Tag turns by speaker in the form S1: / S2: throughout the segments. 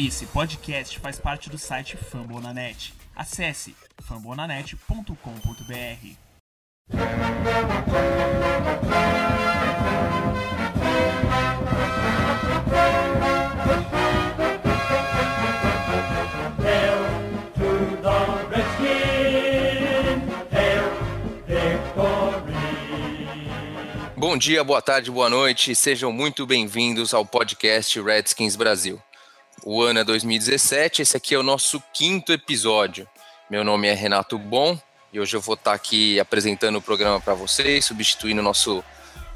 S1: Esse podcast faz parte do site Fambonanet. Acesse fambonanet.com.br.
S2: Bom dia, boa tarde, boa noite, sejam muito bem-vindos ao podcast Redskins Brasil. O ano é 2017, esse aqui é o nosso quinto episódio. Meu nome é Renato Bom e hoje eu vou estar aqui apresentando o programa para vocês, substituindo o nosso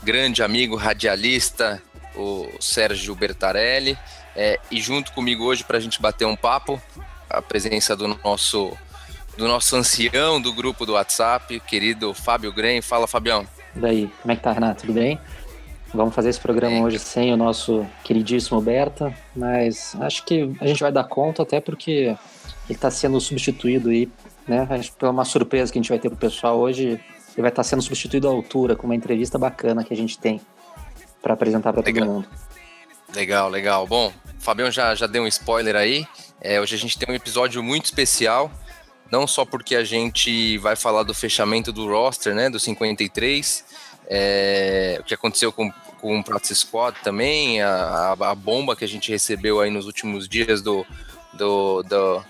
S2: grande amigo radialista, o Sérgio Bertarelli. É, e junto comigo hoje para a gente bater um papo, a presença do nosso, do nosso ancião do grupo do WhatsApp, querido Fábio Grem. Fala, Fabião.
S3: E daí, como é que tá, Renato? Tudo bem? Vamos fazer esse programa
S2: Bem.
S3: hoje sem o nosso queridíssimo Berta, mas acho que a gente vai dar conta até porque ele está sendo substituído aí, né? Acho que pela uma surpresa que a gente vai ter pro pessoal hoje, ele vai estar sendo substituído à altura com uma entrevista bacana que a gente tem para apresentar para todo mundo.
S2: Legal, legal. Bom, o Fabião já, já deu um spoiler aí. É, hoje a gente tem um episódio muito especial, não só porque a gente vai falar do fechamento do roster, né, do 53, é, o que aconteceu com, com o Practice Squad também, a, a, a bomba que a gente recebeu aí nos últimos dias do, do, do,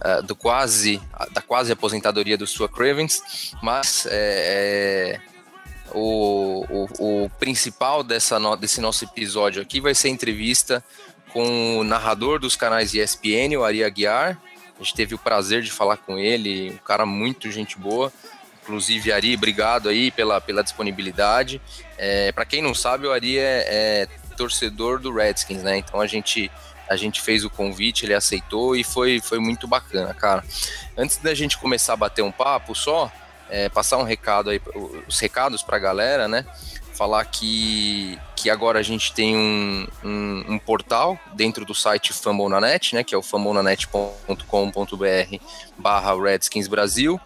S2: ah, do quase, da quase aposentadoria do Sua Cravens, mas é, é, o, o, o principal dessa no- desse nosso episódio aqui vai ser a entrevista com o narrador dos canais ESPN, o Ari Aguiar. A gente teve o prazer de falar com ele, um cara muito gente boa. Inclusive, Ari, obrigado aí pela, pela disponibilidade. É, Para quem não sabe, o Ari é, é torcedor do Redskins, né? Então a gente, a gente fez o convite, ele aceitou e foi, foi muito bacana, cara. Antes da gente começar a bater um papo só, é, passar um recado aí, os recados para a galera, né? Falar que, que agora a gente tem um, um, um portal dentro do site Fambonanet, né? Que é o fambonanet.com.br barra Redskins Brasil.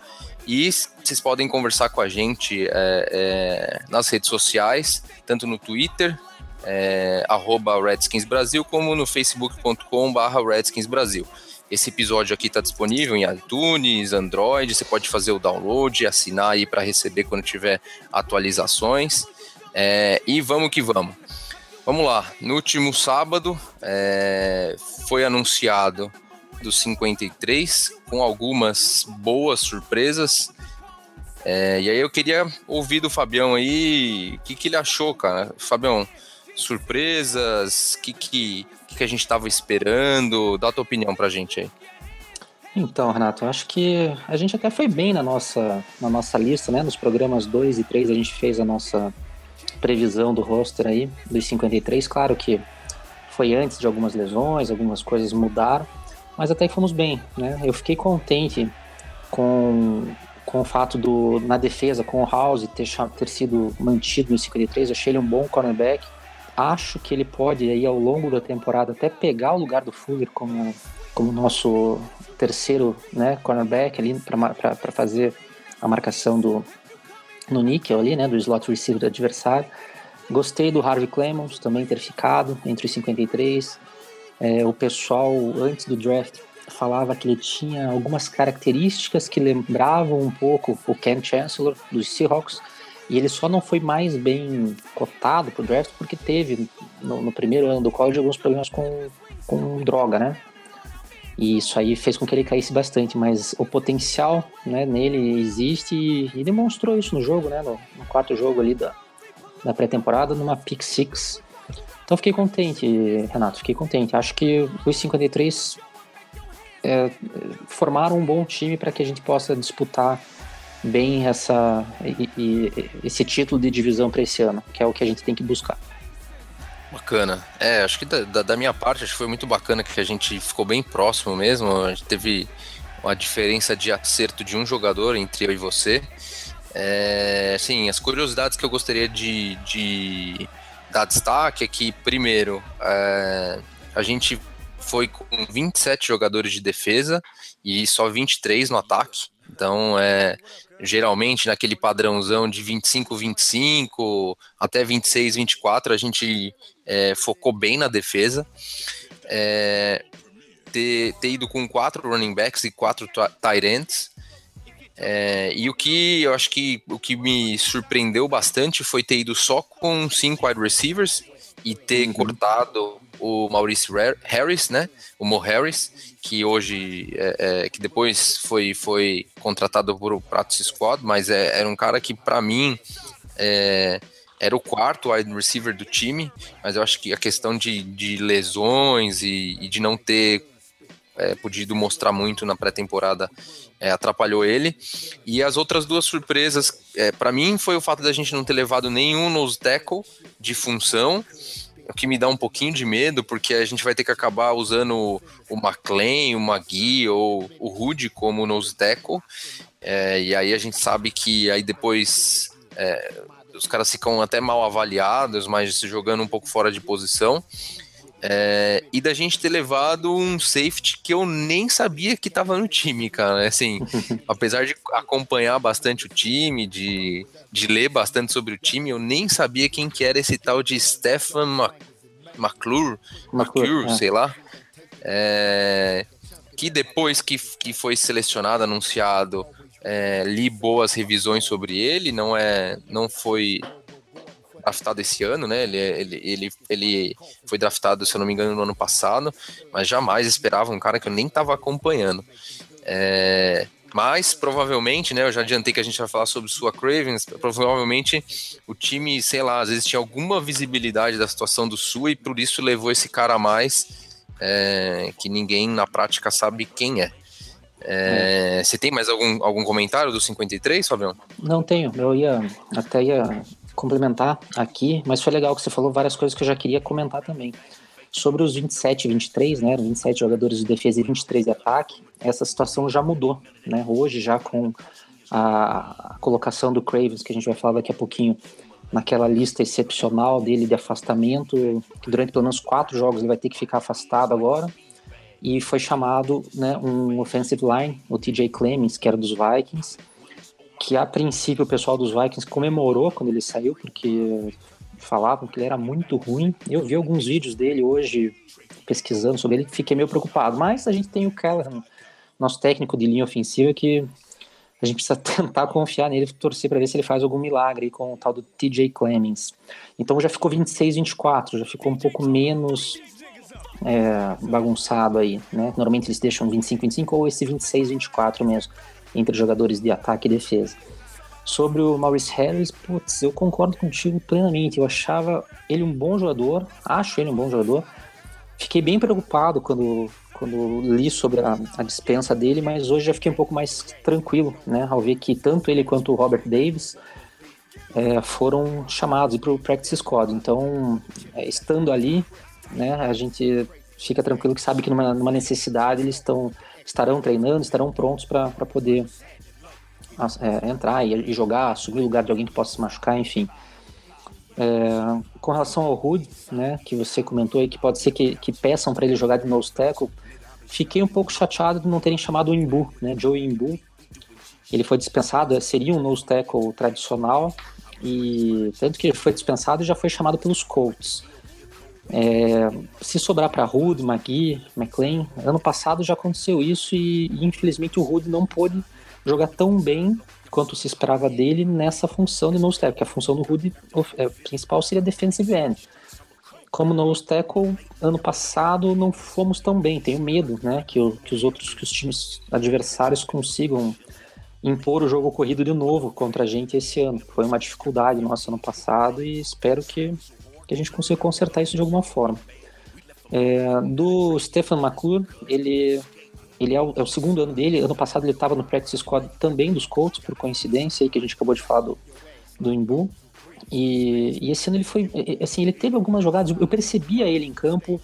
S2: E vocês podem conversar com a gente é, é, nas redes sociais, tanto no Twitter, é, Redskins Brasil, como no facebook.com barra Redskins Brasil. Esse episódio aqui está disponível em iTunes, Android, você pode fazer o download, assinar aí para receber quando tiver atualizações. É, e vamos que vamos. Vamos lá, no último sábado é, foi anunciado dos 53, com algumas boas surpresas. É, e aí eu queria ouvir do Fabião aí o que, que ele achou, cara. Fabião, surpresas, o que, que, que, a gente estava esperando? Dá a tua opinião pra gente aí.
S3: Então, Renato, acho que a gente até foi bem na nossa, na nossa lista, né? Nos programas 2 e 3 a gente fez a nossa previsão do roster aí, dos 53. Claro que foi antes de algumas lesões, algumas coisas mudaram, mas até que fomos bem, né? Eu fiquei contente com, com o fato do, na defesa, com o House ter, ter sido mantido no 53. Eu achei ele um bom cornerback. Acho que ele pode aí ao longo da temporada até pegar o lugar do Fuller como, como nosso terceiro né, cornerback ali para fazer a marcação do no níquel ali, né, do slot receiver do adversário. Gostei do Harvey Clemons também ter ficado entre os 53. É, o pessoal antes do draft falava que ele tinha algumas características que lembravam um pouco o Ken Chancellor dos Seahawks e ele só não foi mais bem cotado pro draft porque teve no, no primeiro ano do college alguns problemas com, com droga, né? E isso aí fez com que ele caísse bastante, mas o potencial né, nele existe e, e demonstrou isso no jogo, né? No, no quarto jogo ali da, da pré-temporada, numa pick six. Então fiquei contente, Renato, fiquei contente. Acho que os 53 é, formaram um bom time para que a gente possa disputar bem essa, e, e- esse título de divisão para esse ano, que é o que a gente tem que buscar.
S2: Bacana. É, acho que da, da- da minha parte, acho que foi muito bacana que a gente ficou bem próximo mesmo. A gente teve uma diferença de acerto de um jogador entre eu e você. É, assim, as curiosidades que eu gostaria de, de dar destaque é que, primeiro, é, a gente foi com 27 jogadores de defesa e só 23 no ataque. Então, é, geralmente naquele padrãozão de 25-25 até 26-24, a gente é, focou bem na defesa. É, ter, ter ido com quatro running backs e quatro tight ends. É, e o que eu acho que o que me surpreendeu bastante foi ter ido só com cinco wide receivers e ter uhum. cortado o Maurice Harris, né? O Mo Harris, que hoje, é, é, que depois foi, foi contratado por o Pratos Squad, mas é, era um cara que para mim é, era o quarto wide receiver do time, mas eu acho que a questão de, de lesões e, e de não ter é, podido mostrar muito na pré-temporada é, atrapalhou ele. E as outras duas surpresas, é, para mim, foi o fato da gente não ter levado nenhum nose tackle de função, o que me dá um pouquinho de medo, porque a gente vai ter que acabar usando o McLean, o Magui ou o Rude como nose tackle. É, e aí a gente sabe que aí depois é, os caras ficam até mal avaliados, mas jogando um pouco fora de posição. É, e da gente ter levado um safety que eu nem sabia que estava no time, cara. Assim, apesar de acompanhar bastante o time, de, de ler bastante sobre o time, eu nem sabia quem que era esse tal de Stefan McClure, McClure, é. sei lá. É, que depois que, que foi selecionado, anunciado, é, li boas revisões sobre ele, não é, não foi draftado esse ano, né? Ele, ele, ele, ele foi draftado, se eu não me engano, no ano passado, mas jamais esperava um cara que eu nem estava acompanhando. É, mas provavelmente, né? Eu já adiantei que a gente vai falar sobre sua Cravens. Provavelmente o time, sei lá, às vezes tinha alguma visibilidade da situação do Sul e por isso levou esse cara a mais, é, que ninguém na prática sabe quem é. É, Você tem mais algum, algum comentário do 53, Fabião?
S3: Não tenho. Eu ia até ia complementar aqui, mas foi legal que você falou várias coisas que eu já queria comentar também. Sobre os 27 e 23, né, 27 jogadores de defesa e 23 de ataque, essa situação já mudou, né? Hoje já com a, colocação do Cravens, que a gente vai falar daqui a pouquinho, naquela lista excepcional dele de afastamento, que durante pelo menos quatro jogos ele vai ter que ficar afastado agora, e foi chamado né, um offensive line, o TJ Clemens, que era dos Vikings, que a princípio o pessoal dos Vikings comemorou quando ele saiu, porque falavam que ele era muito ruim. Eu vi alguns vídeos dele hoje pesquisando sobre ele, fiquei meio preocupado. Mas a gente tem o Callahan, nosso técnico de linha ofensiva, que a gente precisa tentar confiar nele, torcer para ver se ele faz algum milagre com o tal do TJ Clemens. Então já ficou 26, 24, já ficou um pouco menos é, bagunçado aí, né? Normalmente eles deixam 25, 25 ou esse 26, 24 mesmo entre jogadores de ataque e defesa. Sobre o Maurice Harris, putz, eu concordo contigo plenamente. Eu achava ele um bom jogador, acho ele um bom jogador. Fiquei bem preocupado quando, quando li sobre a, a dispensa dele, mas hoje já fiquei um pouco mais tranquilo, né? Ao ver que tanto ele quanto o Robert Davis é, foram chamados para o practice squad. Então, é, estando ali, né, a gente fica tranquilo que sabe que numa, numa necessidade eles estão estarão treinando, estarão prontos para poder é, entrar e, e, jogar, assumir o lugar de alguém que possa se machucar, enfim. É, com relação ao Rude, né, que você comentou aí, que pode ser que, que peçam para ele jogar de nose tackle, fiquei um pouco chateado de não terem chamado o Imbu, né, Joe Imbu. Ele foi dispensado, seria um nose tackle tradicional, e tanto que ele foi dispensado e já foi chamado pelos Colts. É, se sobrar para Rude, Magui, McLean, ano passado já aconteceu isso e, e infelizmente o Rude não pôde jogar tão bem quanto se esperava dele nessa função de nose tackle, que a função do Rude é, principal seria defensive end. Como nose tackle, ano passado não fomos tão bem, tenho medo, né, que, o, que os outros, que os times adversários consigam impor o jogo corrido de novo contra a gente esse ano. Foi uma dificuldade nossa ano passado e espero que que a gente consiga consertar isso de alguma forma. É, do Stefan McClure, ele, ele é o, é o, segundo ano dele. Ano passado ele estava no practice squad também dos Colts, por coincidência, aí que a gente acabou de falar do, do Imbu. E, e esse ano ele foi, assim, ele teve algumas jogadas, eu percebia ele em campo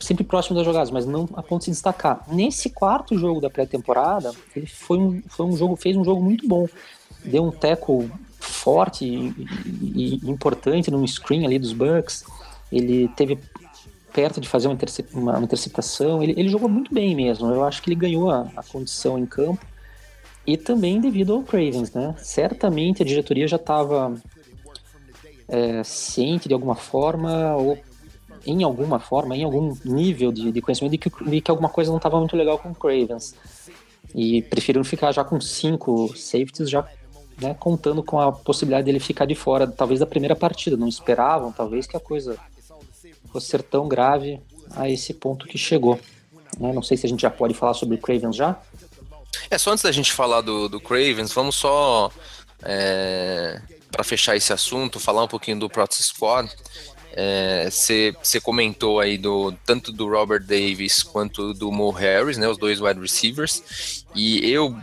S3: sempre próximo das jogadas, mas não a ponto de se destacar. Nesse quarto jogo da pré-temporada, ele foi um, foi um jogo, fez um jogo muito bom. Deu um tackle forte e, e, importante no screen ali dos Bucks. Ele teve perto de fazer uma, intercep uma, uma interceptação. Ele, ele, jogou muito bem mesmo. Eu acho que ele ganhou a, a condição em campo. E também devido ao Cravens, né? Certamente a diretoria já estava é, ciente de alguma forma, ou em alguma forma, em algum nível de, de conhecimento de que, de que alguma coisa não estava muito legal com o Cravens. E preferiram ficar já com cinco safeties, já né, contando com a possibilidade dele ficar de fora, talvez da primeira partida. Não esperavam, talvez, que a coisa fosse ser tão grave a esse ponto que chegou. Né? Não sei se a gente já pode falar sobre o Cravens já.
S2: É, só antes da gente falar do, do Cravens, vamos só, é, para fechar esse assunto, falar um pouquinho do Practice Squad. Você é, comentou aí do tanto do Robert Davis quanto do Mo Harris, né, os dois wide receivers, e eu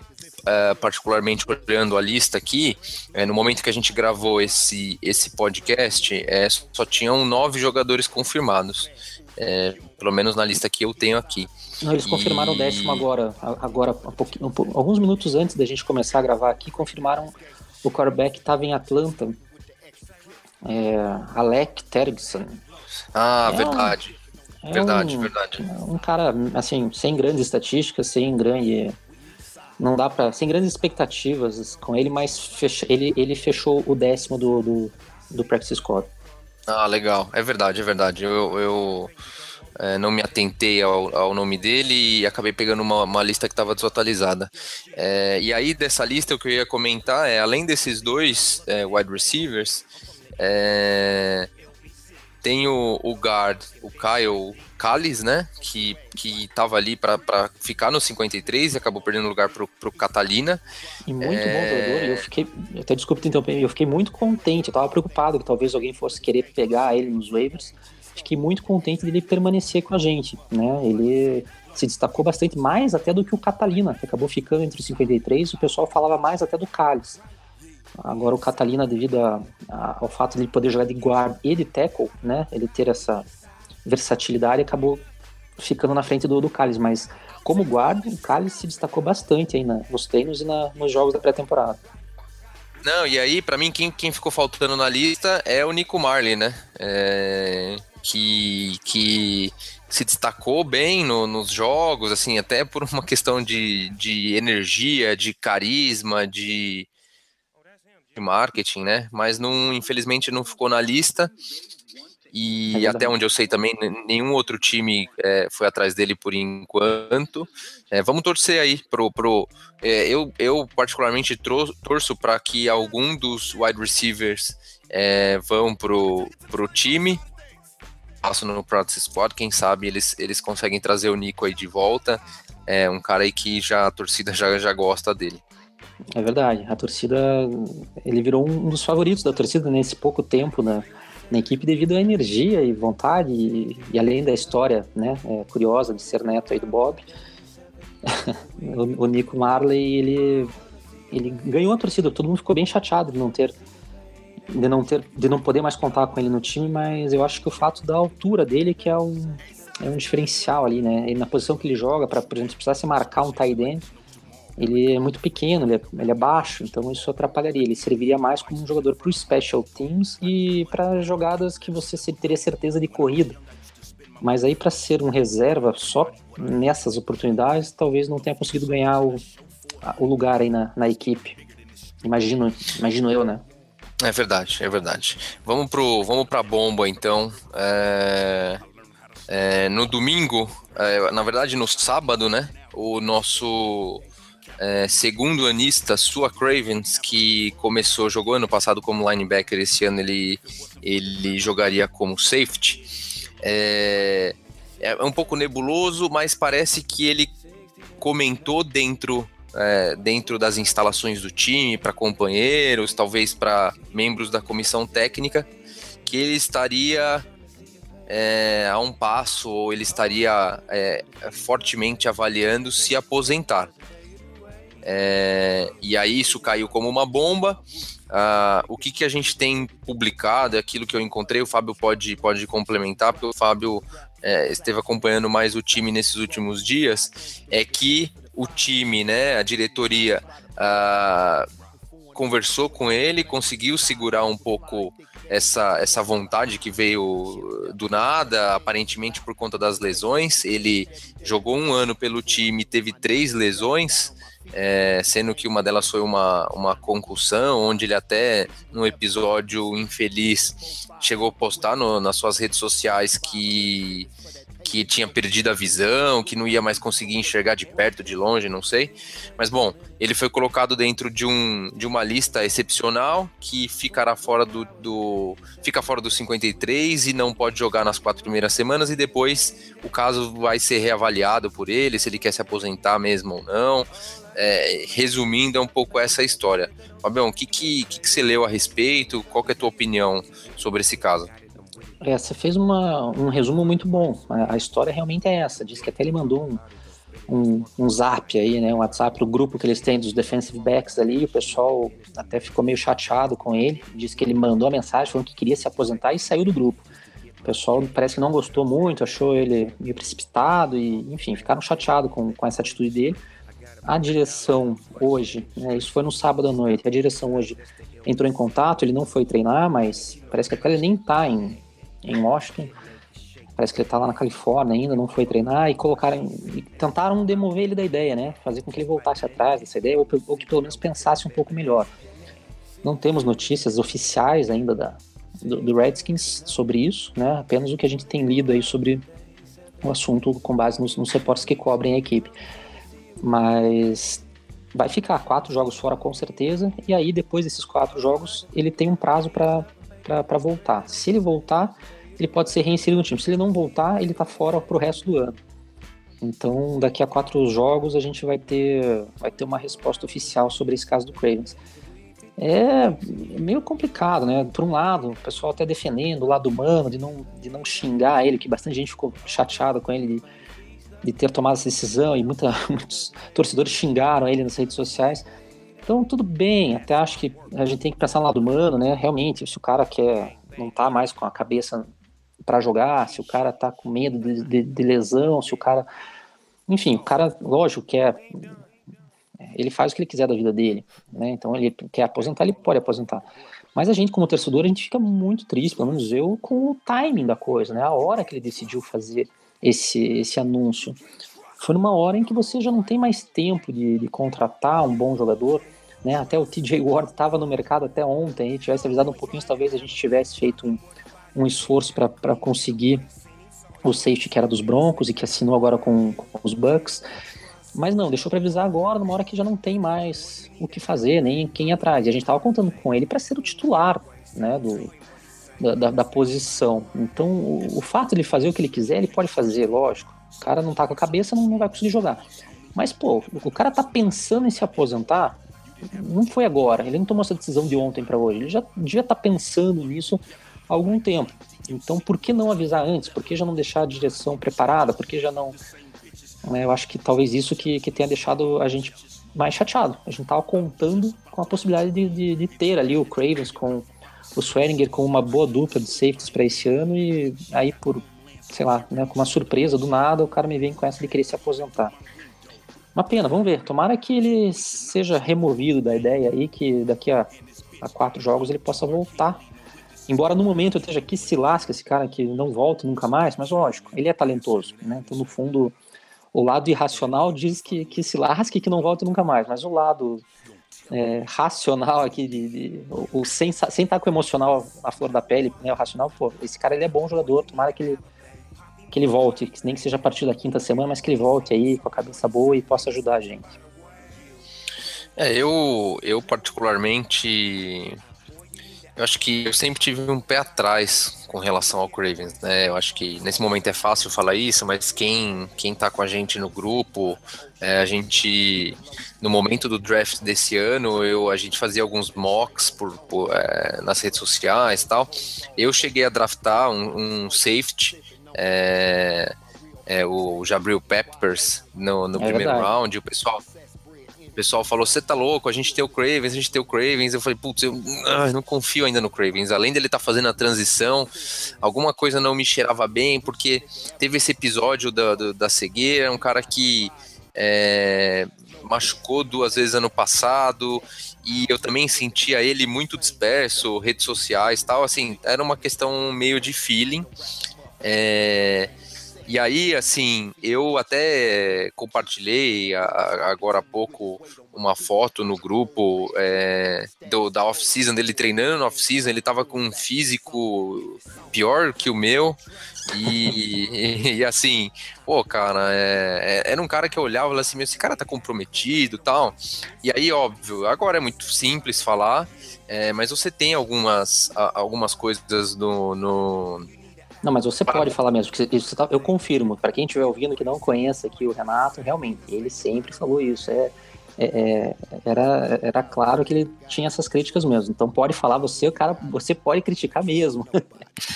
S2: Uh, particularmente olhando a lista aqui, é, no momento que a gente gravou esse, esse podcast, é, só tinham nove jogadores confirmados. É, pelo menos na lista que eu tenho aqui.
S3: Não, eles confirmaram e... o décimo agora, agora um um, alguns minutos antes da gente começar a gravar aqui, confirmaram o quarterback estava em Atlanta, é, Alec Tergson.
S2: Ah, é verdade. Um, verdade, verdade.
S3: Um cara, assim, sem grandes estatísticas, sem grande. Não dá para Sem grandes expectativas com ele, mas ele, ele fechou o décimo do, do, do Practice Squad.
S2: Ah, legal. É verdade, é verdade. Eu, eu é, não me atentei ao, ao, nome dele e acabei pegando uma, uma lista que estava desatualizada. É, e aí, dessa lista, o que eu ia comentar é, além desses dois é, wide receivers, é, tem o, o guard, o Kyle Callis, né? Que, que tava ali para ficar no 53 e acabou perdendo lugar pro, pro Catalina.
S3: E muito é... bom jogador. eu fiquei, até desculpa te interromper, eu fiquei muito contente. Eu tava preocupado que talvez alguém fosse querer pegar ele nos waivers. Fiquei muito contente dele permanecer com a gente, né? Ele se destacou bastante mais até do que o Catalina, que acabou ficando entre os 53. O pessoal falava mais até do Callis. Agora o Catalina, devido a, a, ao fato de ele poder jogar de guard e de tackle, né? Ele ter essa versatilidade acabou ficando na frente do, do Calles, mas como guarda, o Calles se destacou bastante aí na, nos treinos e na, nos jogos da pré-temporada.
S2: Não, e aí, para mim, quem, quem ficou faltando na lista é o Nico Marley, né? É, que, que se destacou bem no, nos jogos, assim, até por uma questão de, de energia, de carisma, de, de marketing, né? Mas não, infelizmente não ficou na lista. E é até onde eu sei também, nenhum outro time é, foi atrás dele por enquanto. É, vamos torcer aí pro. pro é, eu, eu, particularmente, torço para que algum dos wide receivers é, vão pro, pro time. Passo no Practice Squad, quem sabe eles, eles conseguem trazer o Nico aí de volta. É um cara aí que já a torcida já, já gosta dele.
S3: É verdade, a torcida, ele virou um dos favoritos da torcida nesse pouco tempo na, na equipe devido à energia e vontade e, e além da história, né, é, curiosa de ser neto aí do Bob. o, o, Nico Marley, ele, ele ganhou a torcida, todo mundo ficou bem chateado de não ter de não ter de não poder mais contar com ele no time, mas eu acho que o fato da altura dele que é um é um diferencial ali, né? E na posição que ele joga, para por exemplo, se precisasse marcar um tight end, ele é muito pequeno, ele é, ele é, baixo, então isso atrapalharia. Ele serviria mais como um jogador para special teams e para jogadas que você teria certeza de corrida. Mas aí para ser um reserva só nessas oportunidades, talvez não tenha conseguido ganhar o, o lugar aí na, na equipe. Imagino, imagino eu, né?
S2: É verdade, é verdade. Vamos pro, vamos para bomba então. É, é, no domingo, é, na verdade no sábado, né? O nosso é, segundo anista, Sua Cravens, que começou, jogou ano passado como linebacker, esse ano ele, ele jogaria como safety. É, é um pouco nebuloso, mas parece que ele comentou dentro é, dentro das instalações do time, para companheiros, talvez para membros da comissão técnica, que ele estaria é, a um passo ou ele estaria é, fortemente avaliando se aposentar. É, e aí isso caiu como uma bomba. Uh, o que, que a gente tem publicado, é aquilo que eu encontrei, o Fábio pode, pode complementar, porque o Fábio é, esteve acompanhando mais o time nesses últimos dias, é que o time, né, a diretoria, uh, conversou com ele, conseguiu segurar um pouco essa, essa vontade que veio do nada, aparentemente por conta das lesões. Ele jogou um ano pelo time, teve três lesões, é, sendo que uma delas foi uma, uma concussão, onde ele até, no episódio infeliz, chegou a postar no, nas suas redes sociais que que tinha perdido a visão, que não ia mais conseguir enxergar de perto, de longe, não sei. Mas bom, ele foi colocado dentro de, um, de uma lista excepcional que ficará fora do, do fica fora dos 53 e não pode jogar nas quatro primeiras semanas e depois o caso vai ser reavaliado por ele, se ele quer se aposentar mesmo ou não. É, resumindo, é um pouco essa história. Fabião, o que, que, que, que você leu a respeito? Qual é a tua opinião sobre esse caso?
S3: É, você fez uma, um resumo muito bom. A, a, história realmente é essa. Diz que até ele mandou um, um, um zap aí, né? Um WhatsApp pro grupo que eles têm dos defensive backs ali. O pessoal até ficou meio chateado com ele. Diz que ele mandou a mensagem falando que queria se aposentar e saiu do grupo. O pessoal parece que não gostou muito, achou ele meio precipitado e, enfim, ficaram chateados com, com essa atitude dele. A direção hoje, né, isso foi no sábado à noite, a direção hoje entrou em contato, ele não foi treinar, mas parece que ele nem tá em, em Washington. Parece que ele tá lá na Califórnia ainda, não foi treinar e colocaram e tentaram demover ele da ideia, né? Fazer com que ele voltasse atrás dessa ideia ou, ou que pelo menos pensasse um pouco melhor. Não temos notícias oficiais ainda da, do, do, Redskins sobre isso, né? Apenas o que a gente tem lido aí sobre o assunto com base nos, nos reportes que cobrem a equipe. Mas vai ficar quatro jogos fora com certeza, e aí depois desses quatro jogos ele tem um prazo para para voltar. Se ele voltar, ele pode ser reinserido no time. Se ele não voltar, ele tá fora pro resto do ano. Então, daqui a quatro jogos, a gente vai ter, vai ter uma resposta oficial sobre esse caso do Cravens. É meio complicado, né? Por um lado, o pessoal até defendendo o lado humano, de não, de não xingar ele, que bastante gente ficou chateada com ele de, de ter tomado essa decisão, e muita, muitos torcedores xingaram ele nas redes sociais. Então, tudo bem, até acho que a gente tem que pensar no lado humano, né? Realmente, se o cara quer, não tá mais com a cabeça para jogar, se o cara tá com medo de, de, de, lesão, se o cara. Enfim, o cara, lógico, quer. Ele faz o que ele quiser da vida dele, né? Então, ele quer aposentar, ele pode aposentar. Mas a gente, como torcedor, a gente fica muito triste, pelo menos eu, com o timing da coisa, né? A hora que ele decidiu fazer esse, esse anúncio. Foi numa hora em que você já não tem mais tempo de, de contratar um bom jogador né? Até o TJ Ward estava no mercado até ontem, e tivesse avisado um pouquinho, talvez a gente tivesse feito um, um esforço para conseguir o safety que era dos Broncos e que assinou agora com, com os Bucks. Mas não, deixou para avisar agora, numa hora que já não tem mais o que fazer, nem quem ir atrás. E a gente estava contando com ele para ser o titular né, do, da, da, posição. Então, o, o, fato de ele fazer o que ele quiser, ele pode fazer, lógico. O cara não tá com a cabeça, não, não vai conseguir jogar. Mas, pô, o cara tá pensando em se aposentar, não foi agora, ele não tomou essa decisão de ontem para hoje, ele já devia estar tá pensando nisso há algum tempo. Então, por que não avisar antes? Por que já não deixar a direção preparada? Por que já não. Né, eu acho que talvez isso que, que tenha deixado a gente mais chateado. A gente estava contando com a possibilidade de, de, de, ter ali o Cravens com o Swearinger com uma boa dupla de safeties para esse ano e aí por, sei lá, né, com uma surpresa do nada, o cara me vem com essa de querer se aposentar. Uma pena, vamos ver. Tomara que ele seja removido da ideia aí, que daqui a, a quatro jogos ele possa voltar. Embora no momento eu esteja aqui se lasca esse cara que não volta nunca mais, mas lógico, ele é talentoso, né? Então, no fundo, o lado irracional diz que, que se lasque que não volte nunca mais, mas o lado é, racional aqui, de, de o, o, sem, sem estar com o emocional à flor da pele, né, o racional, pô, esse cara ele é bom jogador, tomara que ele que ele volte, nem que seja a partir da quinta semana, mas que ele volte aí com a cabeça boa e possa ajudar a gente.
S2: É, eu, eu particularmente, eu acho que eu sempre tive um pé atrás com relação ao Cravens, né? Eu acho que nesse momento é fácil falar isso, mas quem quem tá com a gente no grupo, é, a gente no momento do draft desse ano, eu a gente fazia alguns mocks por, por é, nas redes sociais, tal. Eu cheguei a draftar um, um safety é, é, o Jabril Peppers no, no é primeiro verdade. round, o pessoal o pessoal falou, você tá louco, a gente tem o Cravens, a gente tem o Cravens. Eu falei, putz, eu ah, não confio ainda no Cravens. Além dele estar tá fazendo a transição, alguma coisa não me cheirava bem, porque teve esse episódio da, da, da cegueira, um cara que é, machucou duas vezes ano passado, e eu também sentia ele muito disperso, redes sociais tal, assim, era uma questão meio de feeling. É, E aí, assim, eu até compartilhei a, a, agora há pouco uma foto no grupo é, do, da off-season dele treinando no off-season. Ele tava com um físico pior que o meu. E, e, e assim, pô, cara, é, é, era um cara que eu olhava e assim, esse cara tá comprometido tal. E aí, óbvio, agora é muito simples falar, é, mas você tem algumas, algumas coisas no, no
S3: não, mas você pode falar mesmo, isso tá, eu confirmo, para quem estiver ouvindo que não conhece aqui o Renato, realmente, ele sempre falou isso. É, é, é, era, era claro que ele tinha essas críticas mesmo. Então pode falar, você, o cara, você pode criticar mesmo.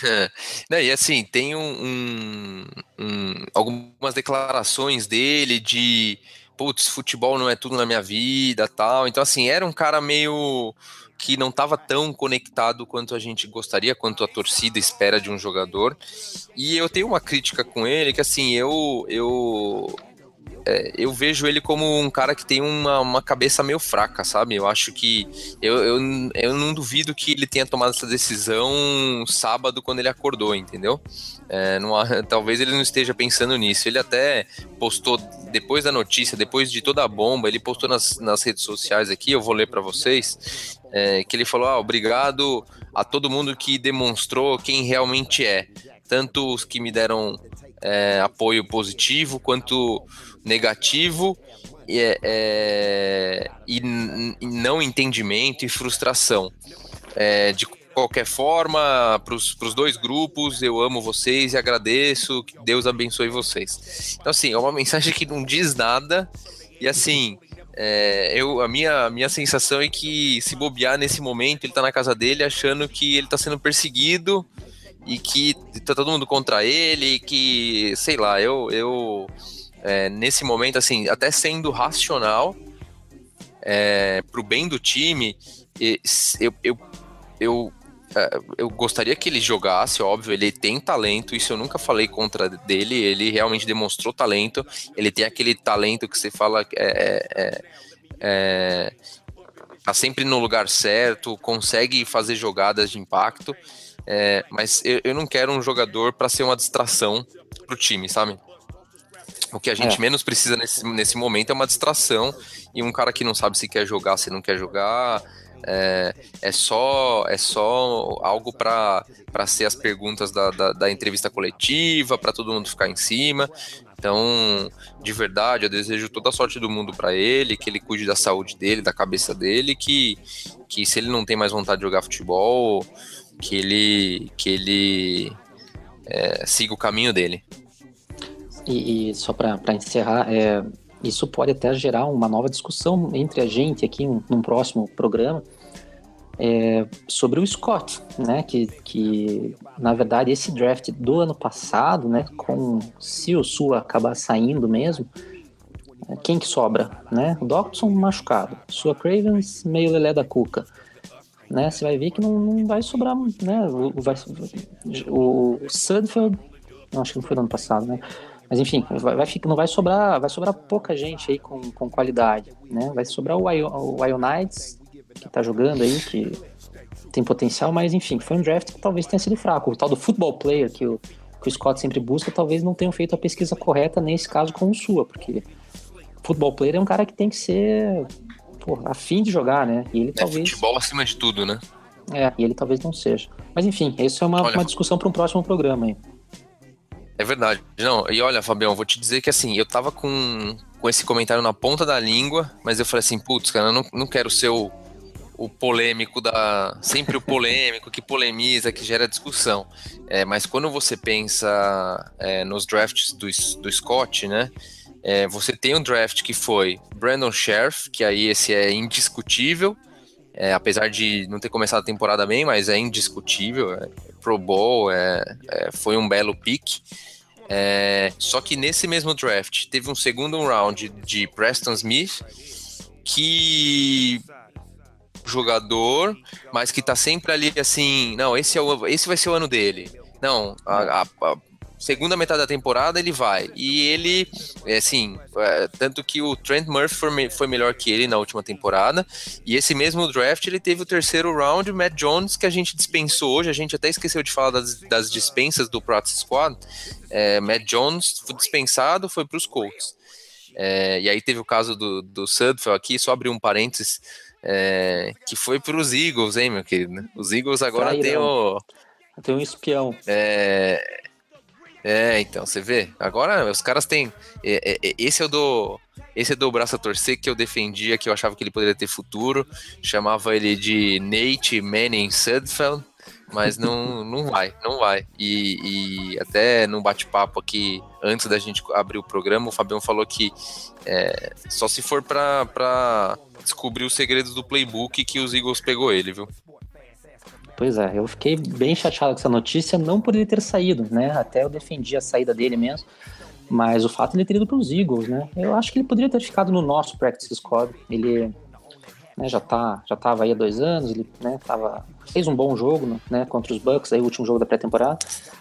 S2: E assim, tem um, um, um, algumas declarações dele de putz, futebol não é tudo na minha vida tal. Então, assim, era um cara meio que não estava tão conectado quanto a gente gostaria, quanto a torcida espera de um jogador. E eu tenho uma crítica com ele, que assim, eu eu é, eu vejo ele como um cara que tem uma, uma cabeça meio fraca, sabe? Eu acho que. Eu, eu, eu não duvido que ele tenha tomado essa decisão sábado quando ele acordou, entendeu? É, não, talvez ele não esteja pensando nisso. Ele até postou, depois da notícia, depois de toda a bomba, ele postou nas, nas redes sociais aqui, eu vou ler para vocês, é, que ele falou: ah, obrigado a todo mundo que demonstrou quem realmente é. Tanto os que me deram é, apoio positivo quanto negativo é, é, e, e, não entendimento e frustração. É, de qualquer forma, para os dois grupos, eu amo vocês e agradeço, que Deus abençoe vocês. Então, assim, é uma mensagem que não diz nada, e assim, é, eu, a, minha, a minha sensação é que se bobear nesse momento, ele está na casa dele achando que ele está sendo perseguido e que tá todo mundo contra ele, que, sei lá, eu, eu é, nesse momento, assim, até sendo racional, é, pro bem do time, eu, eu, eu, eu gostaria que ele jogasse, óbvio, ele tem talento, isso eu nunca falei contra dele, ele realmente demonstrou talento, ele tem aquele talento que você fala é, é, é, é tá sempre no lugar certo, consegue fazer jogadas de impacto, é, mas eu, eu, não quero um jogador para ser uma distração pro time, sabe? O que a gente é. menos precisa nesse, nesse momento é uma distração e um cara que não sabe se quer jogar, se não quer jogar. É, é só é só algo para ser as perguntas da, da, da entrevista coletiva, para todo mundo ficar em cima. Então, de verdade, eu desejo toda a sorte do mundo para ele, que ele cuide da saúde dele, da cabeça dele, que, que se ele não tem mais vontade de jogar futebol, que ele, que ele é, siga o caminho dele.
S3: E, e só para encerrar, é, isso pode até gerar uma nova discussão entre a gente aqui num, num próximo programa é, sobre o Scott, né? Que, que na verdade esse draft do ano passado, né? Com se o Sua acabar saindo mesmo, é, quem que sobra, né? O machucado, Sua Cravens meio lelé da cuca, né? Você vai ver que não, não vai sobrar, né? O, vai, o, acho que não foi no ano passado, né? Mas enfim, vai, vai, não vai sobrar, vai sobrar pouca gente aí com, com qualidade, né? Vai sobrar o, o Ionides, que tá jogando aí, que tem potencial, mas enfim, foi um draft que talvez tenha sido fraco. O tal do football player que o, que o Scott sempre busca, talvez não tenham feito a pesquisa correta nesse caso com o Sua, porque football player é um cara que tem que ser pô, afim de jogar, né? E ele é talvez.
S2: Futebol acima de tudo, né?
S3: É, e ele talvez não seja. Mas enfim, isso é uma, Olha, uma discussão para um próximo programa aí.
S2: É verdade. Não, e olha, Fabião, vou te dizer que assim, eu tava com, com esse comentário na ponta da língua, mas eu falei assim, putz, cara, eu não, não quero ser o, o polêmico da. Sempre o polêmico, que polemiza, que gera discussão. É, mas quando você pensa é, nos drafts do, do Scott, né? É, você tem um draft que foi Brandon Sheriff, que aí esse é indiscutível, é, apesar de não ter começado a temporada bem, mas é indiscutível. É, Pro Bowl é, é, foi um belo pick. É, só que nesse mesmo draft teve um segundo round de Preston Smith, que jogador, mas que tá sempre ali assim, não, esse, é o, esse vai ser o ano dele. Não, a, a, a, segunda metade da temporada ele vai. E ele, assim, tanto que o Trent Murphy foi, foi, melhor que ele na última temporada. E esse mesmo draft ele teve o terceiro round, o Matt Jones, que a gente dispensou hoje. A gente até esqueceu de falar das, das dispensas do Practice Squad. É, Matt Jones foi dispensado, foi para os Colts. É, e aí teve o caso do, do Sudfeld aqui, só abrir um parênteses. É, que foi para os Eagles, hein, meu querido? Os Eagles agora Trairão. tem o.
S3: Tem um espião.
S2: É, é, então, você vê. Agora os caras têm. É, é, é, esse é do. Esse é do braço a torcer que eu defendia, que eu achava que ele poderia ter futuro. Chamava ele de Nate Manning Sudfeld, mas não, não vai, não vai. E, e até num bate-papo aqui, antes da gente abrir o programa, o Fabião falou que é, só se for para descobrir os segredos do playbook que os Eagles pegou ele, viu?
S3: Pois é, eu fiquei bem chateado com essa notícia, não por ele ter saído, né? Até eu defendi a saída dele mesmo. Mas o fato de ele ter ido para os Eagles, né? Eu acho que ele poderia ter ficado no nosso practice squad. Ele né, já tá, já estava aí há dois anos, ele né, tava, fez um bom jogo né, contra os Bucks, aí o último jogo da pré-temporada.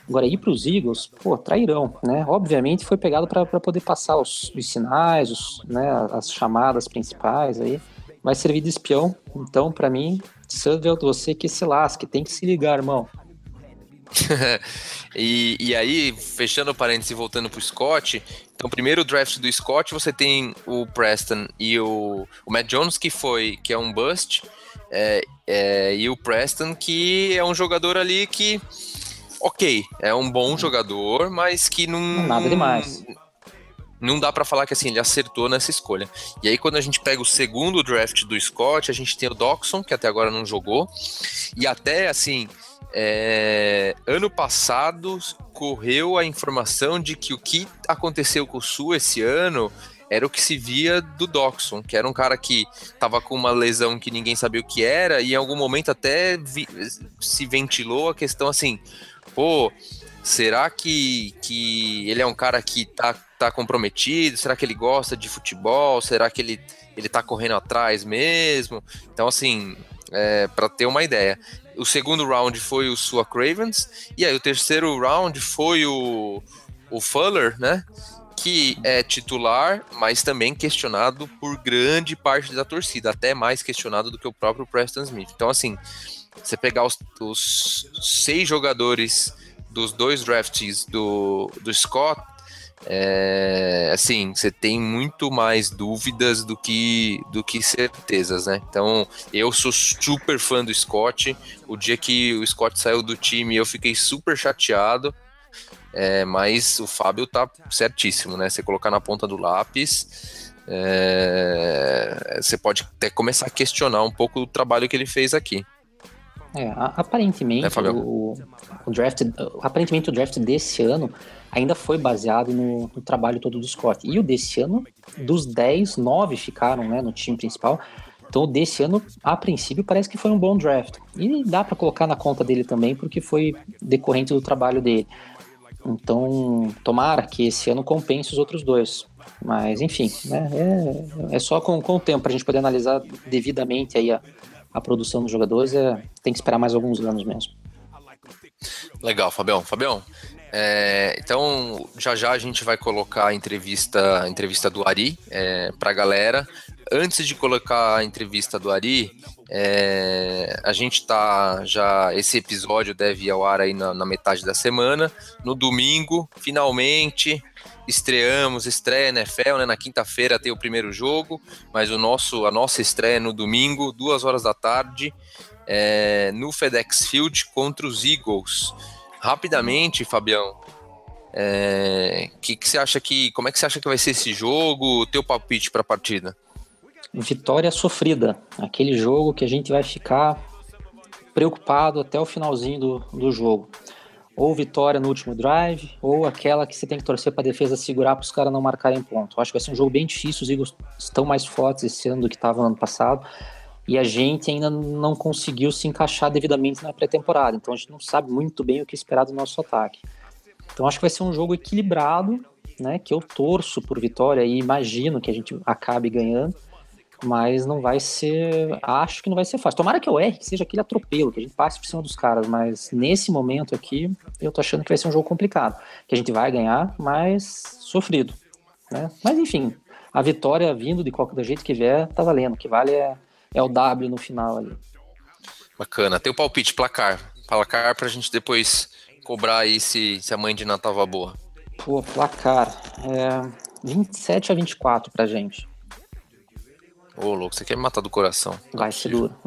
S3: Agora ir para os Eagles, pô, trairão, né? Obviamente foi pegado para poder passar os, os sinais, os, né, as chamadas principais aí. Vai servir de espião, então para mim Sandro, você que se lasque, tem que se ligar, irmão.
S2: e, e aí, fechando o parênteses e voltando pro Scott, então, primeiro draft do Scott, você tem o Preston e o, o Matt Jones, que foi, que é um bust, é, é, e o Preston, que é um jogador ali que, ok, é um bom jogador, mas que não...
S3: Nada demais
S2: não dá para falar que assim ele acertou nessa escolha. E aí quando a gente pega o segundo draft do Scott, a gente tem o Doxon, que até agora não jogou, e até assim, é... ano passado correu a informação de que o que aconteceu com o Sul esse ano era o que se via do Doxon, que era um cara que estava com uma lesão que ninguém sabia o que era, e em algum momento até vi... se ventilou a questão assim, pô, será que, que ele é um cara que tá tá comprometido? Será que ele gosta de futebol? Será que ele, ele tá correndo atrás mesmo? Então, assim, é, para ter uma ideia. O segundo round foi o Sua Cravens, e aí o terceiro round foi o, o Fuller, né? Que é titular, mas também questionado por grande parte da torcida, até mais questionado do que o próprio Preston Smith. Então, assim, você pegar os, os seis jogadores dos dois drafts do, do Scott, é, assim, você tem muito mais dúvidas do que, do que certezas, né? Então, eu sou super fã do Scott. O dia que o Scott saiu do time, eu fiquei super chateado. É, mas o Fábio tá certíssimo, né? Você colocar na ponta do lápis, é, você pode até começar a questionar um pouco o trabalho que ele fez aqui.
S3: É, aparentemente, é, o, o, draft, aparentemente o draft desse ano ainda foi baseado no, no, trabalho todo do Scott. E o desse ano, dos 10, 9 ficaram né, no time principal. Então, o desse ano, a princípio, parece que foi um bom draft. E dá para colocar na conta dele também, porque foi decorrente do trabalho dele. Então, tomara que esse ano compense os outros dois. Mas, enfim, né, é, é só com, com o tempo para a gente poder analisar devidamente aí a, a produção dos jogadores. É, tem que esperar mais alguns anos mesmo.
S2: Legal, Fabião. Fabião, é, então, já já a gente vai colocar a entrevista, a entrevista do Ari é, para a galera. Antes de colocar a entrevista do Ari, é, a gente tá já. Esse episódio deve ir ao ar aí na, na metade da semana. No domingo, finalmente, estreamos, estreia NFL, né? Na quinta-feira tem o primeiro jogo, mas o nosso, a nossa estreia é no domingo, duas horas da tarde, é, no FedEx Field contra os Eagles. Rapidamente, Fabião, é, que, que você acha que, como é que você acha que vai ser esse jogo? O teu palpite para a partida?
S3: Vitória sofrida, aquele jogo que a gente vai ficar preocupado até o finalzinho do, do jogo. Ou vitória no último drive, ou aquela que você tem que torcer para a defesa segurar para os caras não marcarem ponto. Acho que vai ser um jogo bem difícil. Os Eagles estão mais fortes esse ano do que estavam no ano passado e a gente ainda não conseguiu se encaixar devidamente na pré-temporada. Então a gente não sabe muito bem o que esperar do nosso ataque. Então acho que vai ser um jogo equilibrado, né? Que eu torço por vitória e imagino que a gente acabe ganhando. Mas não vai ser. Acho que não vai ser fácil. Tomara que eu erre, que seja aquele atropelo, que a gente passe por cima dos caras. Mas nesse momento aqui, eu tô achando que vai ser um jogo complicado. Que a gente vai ganhar, mas sofrido. Né? Mas enfim, a vitória vindo de qualquer jeito que vier, tá valendo. O que vale é, é o W no final ali.
S2: Bacana. Tem o palpite, placar. Placar pra gente depois cobrar aí se, se a mãe de Ná tava boa.
S3: Pô, placar. É 27 a 24 pra gente.
S2: Ô, louco, você quer me matar do coração.
S3: Vai ser duro.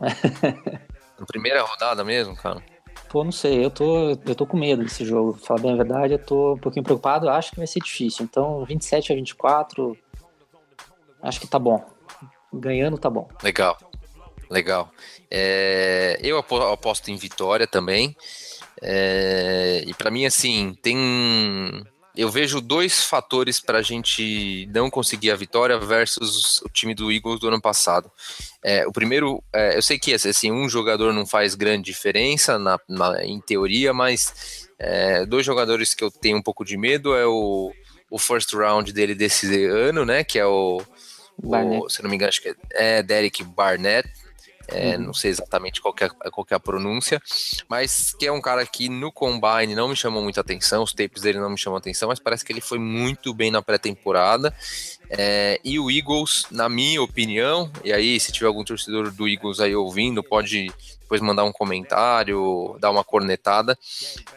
S2: Na primeira rodada mesmo, cara?
S3: Pô, não sei, eu tô, eu tô com medo desse jogo. Pra falar bem a verdade, eu tô um pouquinho preocupado, acho que vai ser difícil. Então, 27 a 24, acho que tá bom. Ganhando tá bom.
S2: Legal, legal. É, eu aposto em vitória também. É, e para mim, assim, tem eu vejo dois fatores para a gente não conseguir a vitória versus o time do Eagles do ano passado. É, o primeiro, é, eu sei que assim, um jogador não faz grande diferença na, na em teoria, mas é, dois jogadores que eu tenho um pouco de medo é o, o first round dele desse ano, né? Que é o, o se não me engano, acho que é, é Derek Barnett é, uhum. não sei exatamente qual é, qual é a pronúncia, mas que é um cara que no Combine não me chamou muita atenção, os tapes dele não me chamam atenção, mas parece que ele foi muito bem na pré-temporada. É, e o Eagles, na minha opinião, e aí se tiver algum torcedor do Eagles aí ouvindo, pode depois mandar um comentário, dar uma cornetada.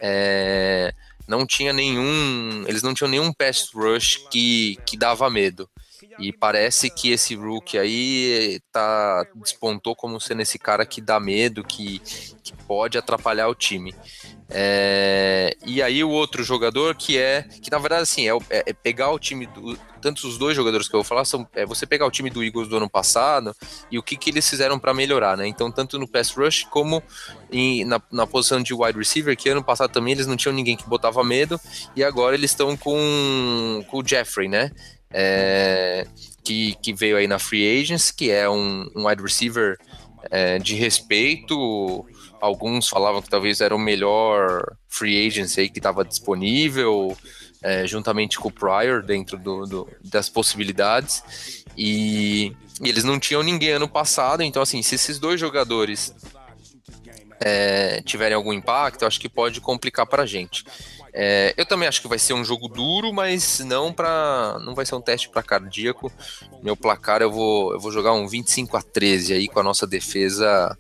S2: É, não tinha nenhum, eles não tinham nenhum pass rush que, que dava medo. E parece que esse rookie aí tá, despontou como sendo esse cara que dá medo, que, que pode atrapalhar o time. É, e aí o outro jogador que é, que na verdade assim, é, é, é pegar o time do, tanto os dois jogadores que eu vou falar são é você pegar o time do Eagles do ano passado e o que, que eles fizeram para melhorar, né? Então, tanto no pass rush como em, na, na posição de wide receiver, que ano passado também eles não tinham ninguém que botava medo, e agora eles estão com, com o Jeffrey, né? É, que, que veio aí na Free Agents, que é um, um wide receiver é, de respeito. Alguns falavam que talvez era o melhor free agency aí que estava disponível, é, juntamente com o Pryor, dentro do, do, das possibilidades. E, e, eles não tinham ninguém ano passado, então, assim, se esses dois jogadores é, tiverem algum impacto, acho que pode complicar para a gente. É, eu também acho que vai ser um jogo duro, mas não para não vai ser um teste para cardíaco. Meu placar eu vou eu vou jogar um 25 a 13 aí com a nossa defesa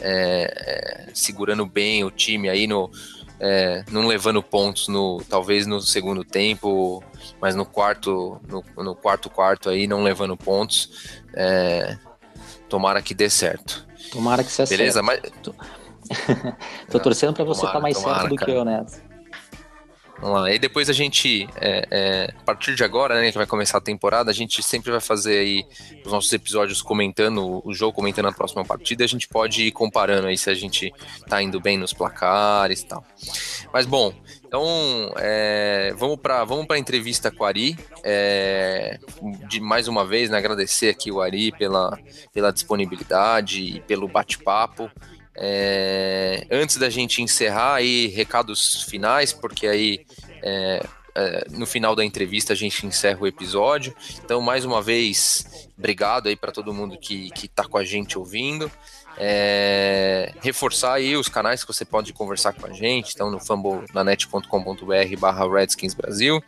S2: é, é, segurando bem o time aí no é, não levando pontos no talvez no segundo tempo, mas no quarto no, no quarto quarto aí não levando pontos. É, tomara que dê certo.
S3: Tomara que você
S2: Beleza,
S3: mas tô, torcendo para você estar tá mais tomara, certo do cara. que eu nessa.
S2: Vamos lá. E depois a gente, é, é, a partir de agora, né, que vai começar a temporada, a gente sempre vai fazer aí os nossos episódios comentando o jogo, comentando a próxima partida, a gente pode ir comparando aí se a gente tá indo bem nos placares e tal. Mas bom, então é, vamos para vamos a entrevista com o Ari. É, de mais uma vez, né, agradecer aqui o Ari pela, pela disponibilidade e pelo bate-papo. É, antes da gente encerrar aí, recados finais, porque aí é, é, no final da entrevista a gente encerra o episódio. Então, mais uma vez, obrigado aí para todo mundo que, que tá com a gente ouvindo. É, reforçar aí os canais que você pode conversar com a gente, então no fumblenanet.com.br barra Redskins Brasil,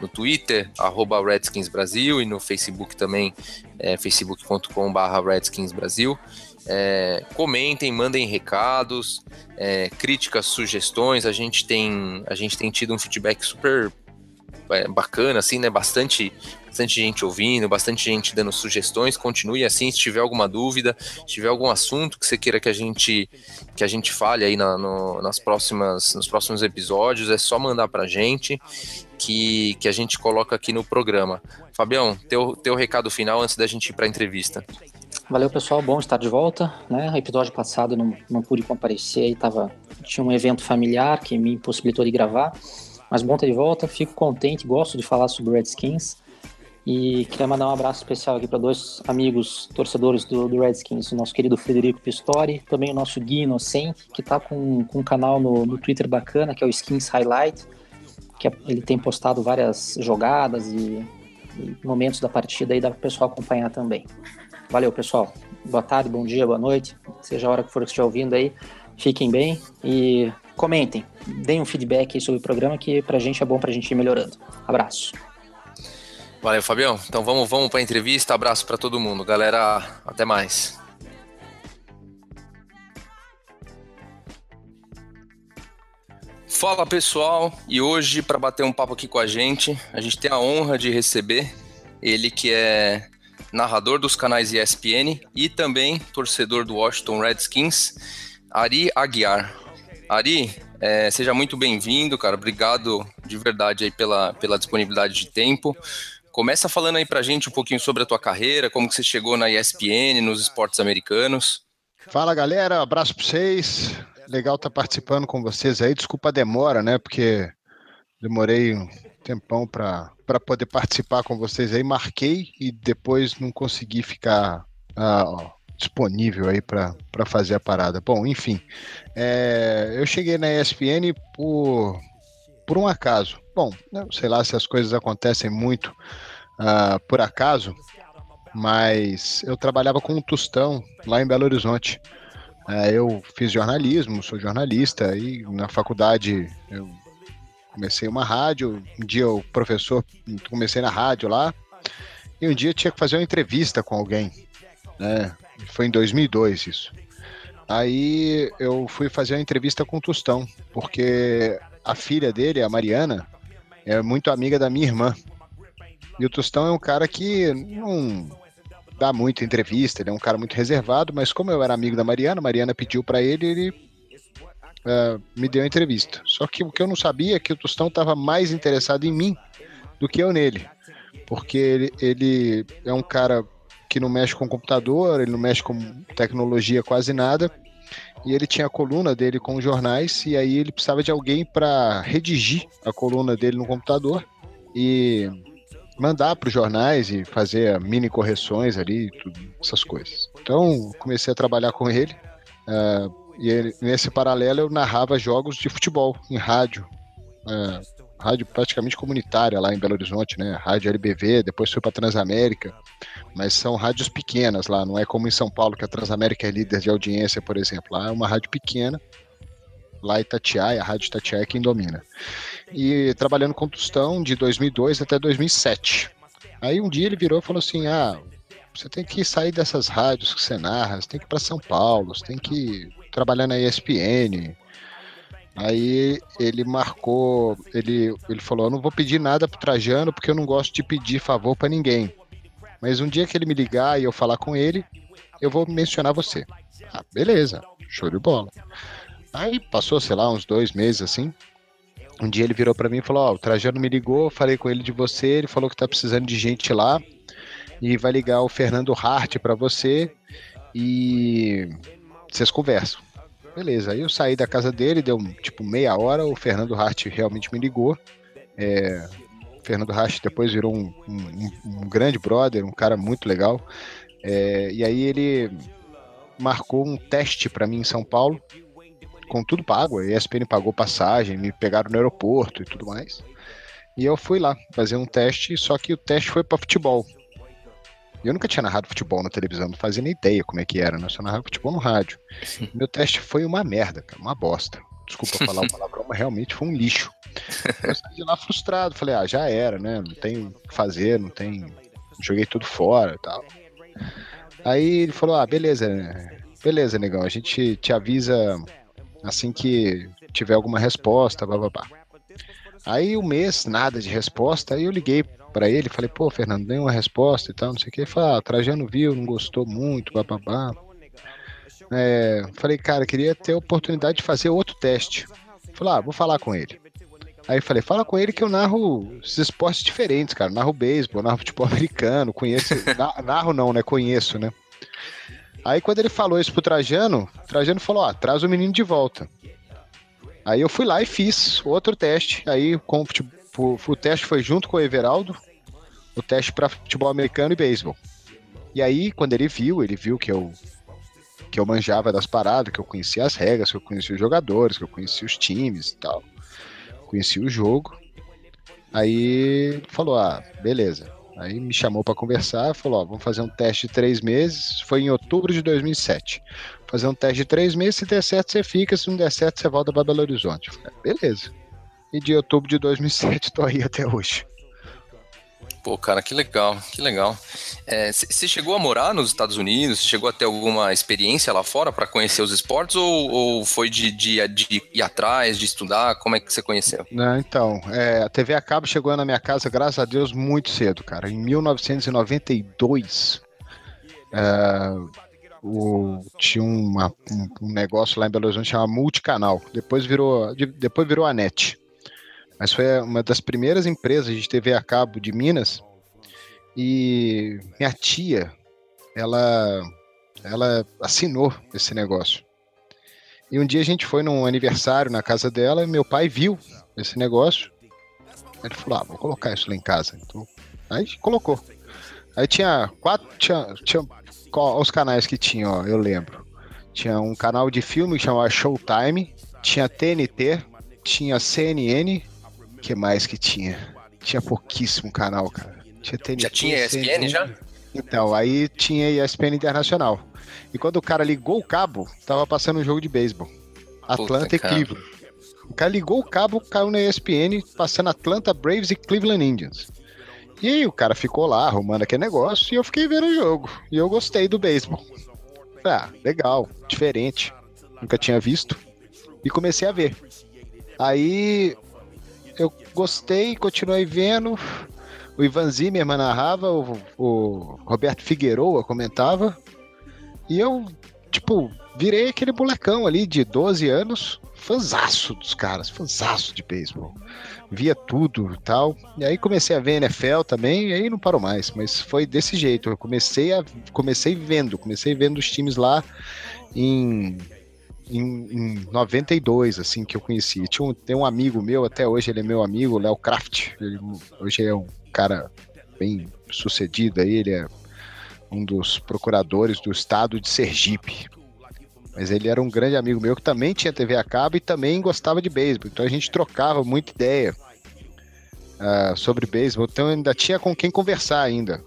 S2: no Twitter, arroba Redskins Brasil e no Facebook também, é, facebook.com barra Redskins Brasil. É, comentem, mandem recados, é, críticas, sugestões. A gente tem a gente tem tido um feedback super é, bacana, assim, né? Bastante bastante gente ouvindo, bastante gente dando sugestões. Continue assim, se tiver alguma dúvida, se tiver algum assunto que você queira que a gente que a gente fale aí na, no, nas próximas nos próximos episódios, é só mandar pra gente que, que a gente coloca aqui no programa. Fabião, teu, teu recado final antes da gente ir para a entrevista.
S3: Valeu, pessoal. Bom estar de volta. Né? episódio passado não, não pude comparecer, aí tava, tinha um evento familiar que me impossibilitou de gravar. Mas bom estar de volta, fico contente, gosto de falar sobre Redskins. E queria mandar um abraço especial aqui para dois amigos torcedores do, do, Redskins, o nosso querido Frederico Pistori, também o nosso Gui Inocente, que está com, com um canal no, no Twitter bacana, que é o Skins Highlight, que é, ele tem postado várias jogadas e e momentos da partida aí dá para o pessoal acompanhar também. Valeu, pessoal. Boa tarde, bom dia, boa noite. Seja a hora que for que estiver ouvindo aí, fiquem bem e comentem. Deem um feedback sobre o programa que pra gente é bom pra gente ir melhorando. Abraço.
S2: Valeu, Fabião. Então vamos, vamos para a entrevista. Abraço para todo mundo. Galera, até mais. Fala pessoal, e hoje para bater um papo aqui com a gente, a gente tem a honra de receber ele que é narrador dos canais ESPN e também torcedor do Washington Redskins, Ari Aguiar. Ari, é, seja muito bem-vindo, cara. Obrigado de verdade aí pela, pela disponibilidade de tempo. Começa falando aí pra gente um pouquinho sobre a tua carreira, como que você chegou na ESPN, nos esportes americanos.
S4: Fala galera, abraço para vocês legal estar tá participando com vocês aí. Desculpa a demora, né? Porque demorei tempão para poder participar com vocês aí. Marquei e depois não consegui ficar ah, disponível aí para fazer a parada. Bom, enfim, é, eu cheguei na ESPN por, por um acaso. Bom, não sei lá se as coisas acontecem muito uh, por acaso, mas eu trabalhava com um tostão lá em Belo Horizonte. É, eu fiz jornalismo, sou jornalista, e na faculdade eu comecei uma rádio. Um dia o professor, comecei na rádio lá, e um dia tinha que fazer uma entrevista com alguém, né? Foi em 2002 isso. Aí eu fui fazer uma entrevista com o Tostão, porque a filha dele, a Mariana, é muito amiga da minha irmã. E o Tostão é um cara que não, dá muita entrevista, ele é um cara muito reservado, mas como eu era amigo da Mariana, a Mariana pediu para ele, ele uh, me deu entrevista. Só que o que eu não sabia é que o Tostão estava mais interessado em mim do que eu nele, porque ele, ele é um cara que não mexe com computador, ele não mexe com tecnologia quase nada, e ele tinha a coluna dele com jornais, e aí ele precisava de alguém para redigir a coluna dele no computador. E mandar para os jornais e fazer mini correções ali, tudo, essas coisas. Então, comecei a trabalhar com ele. Uh, e nesse paralelo eu narrava jogos de futebol em rádio. Uh, rádio praticamente comunitária lá em Belo Horizonte, né? Rádio LBV, depois fui para Transamérica, mas são rádios pequenas lá, não é como em São Paulo que a Transamérica é líder de audiência, por exemplo. Lá é uma rádio pequena, lá Itatiaia, a Rádio Itatiaia é quem domina e trabalhando com Tostão de 2002 até 2007. Aí um dia ele virou e falou assim: Ah, você tem que sair dessas rádios que você narra, você tem que ir para São Paulo, você tem que trabalhar na ESPN. Aí ele marcou, ele, ele falou: Eu não vou pedir nada pro Trajano porque eu não gosto de pedir favor para ninguém. Mas um dia que ele me ligar e eu falar com ele, eu vou mencionar você. Ah, beleza, show de bola. Aí passou, sei lá, uns dois meses assim um dia ele virou para mim e falou: Ó, oh, o Trajano me ligou, falei com ele de você, ele falou que tá precisando de gente lá e vai ligar o Fernando Hart para você e vocês conversam. Beleza, aí eu saí da casa dele, deu tipo meia hora, o Fernando Hart realmente me ligou. É, Fernando Hart depois virou um, um, um, grande brother, um cara muito legal. É, e aí ele marcou um teste para mim em São Paulo com tudo pago. A ESPN pagou passagem, me pegaram no aeroporto e tudo mais. E eu fui lá fazer um teste, só que o teste foi para futebol. Eu nunca tinha narrado futebol na televisão, não fazia nem ideia como é que era, né? Eu só narrava futebol no rádio. Meu teste foi uma merda, cara, uma bosta. Desculpa falar o palavrão, mas realmente foi um lixo. Eu saí de lá frustrado, falei, ah, já era, né? Não tem o que fazer, não tem. Joguei tudo fora e tal. Aí ele falou, ah, beleza, né? beleza, negão, a gente te avisa assim que tiver alguma resposta, babá. Aí o um mês, nada de resposta, aí eu liguei para ele, falei, pô, Fernando, dei uma resposta e tal, não sei o que. Ele falou, ah, Trajano viu, não gostou muito, babá. É, falei, cara, queria ter a oportunidade de fazer outro teste. Falei, ah, vou falar com ele. Aí falei, fala com ele que eu narro esses esportes diferentes, cara. Narro beisebol, narro futebol americano, conheço. narro não, né? Conheço, né? Aí quando ele falou isso pro Trajano, o Trajano falou: ó, traz o menino de volta. Aí eu fui lá e fiz outro teste. Aí com, tipo, o teste foi junto com o Everaldo, o teste para futebol americano e beisebol. E aí, quando ele viu, ele viu que eu que eu manjava das paradas, que eu conhecia as regras, que eu conhecia os jogadores, que eu conhecia os times e tal. Conhecia o jogo. Aí falou: "Ah, beleza. Aí me chamou para conversar, falou: ó, vamos fazer um teste de três meses. Foi em outubro de 2007. Fazer um teste de três meses, se der certo você fica, se não der certo você volta para Belo Horizonte. Falei, beleza. E de outubro de 2007 tô aí até hoje.
S2: Pô, cara, que legal, que legal. Você é, chegou a morar nos Estados Unidos? Você chegou a ter alguma experiência lá fora para conhecer os esportes? Ou, ou foi de, de, de, ir atrás, de estudar? Como é que você conheceu?
S4: Não, então, é, a TV a cabo chegou na minha casa, graças a Deus, muito cedo, cara. Em 1992, é, o, tinha uma, um, um, negócio lá em Belo Horizonte chamado Multicanal. Depois virou, depois virou a NET mas foi uma das primeiras empresas de TV a cabo de Minas. E minha tia, ela, ela assinou esse negócio. E um dia a gente foi num aniversário na casa dela e meu pai viu esse negócio. Ele falou: ah, vou colocar isso lá em casa. Então, aí colocou. Aí tinha quatro. Tinha, tinha os canais que tinha, ó, eu lembro. Tinha um canal de filme que chamava Showtime, tinha TNT, tinha CNN, que mais que tinha? Tinha pouquíssimo canal, cara.
S2: Tinha TNT, já tinha ESPN já?
S4: Então, aí tinha ESPN Internacional. E quando o cara ligou o cabo, tava passando um jogo de beisebol. Atlanta Puta, e cara. Cleveland. O cara ligou o cabo, caiu na ESPN, passando Atlanta Braves e Cleveland Indians. E aí o cara ficou lá arrumando aquele negócio e eu fiquei vendo o jogo. E eu gostei do beisebol. Ah, legal, diferente. Nunca tinha visto. E comecei a ver. Aí gostei, continuei vendo. O Ivan Zimmerman narrava, o, o Roberto Figueroa comentava. E eu, tipo, virei aquele molecão ali de 12 anos, fanzaço dos caras, fanzaço de beisebol. Via tudo e tal. E aí comecei a ver NFL também, e aí não parou mais. Mas foi desse jeito. Eu comecei a comecei vendo, comecei vendo os times lá em em, em 92, assim, que eu conheci. Tinha um, tem um amigo meu, até hoje ele é meu amigo, Léo Kraft. Ele, hoje é um cara bem sucedido aí, ele é um dos procuradores do estado de Sergipe. Mas ele era um grande amigo meu que também tinha TV a cabo e também gostava de beisebol. Então a gente trocava muita ideia uh, sobre beisebol. Então ainda tinha com quem conversar ainda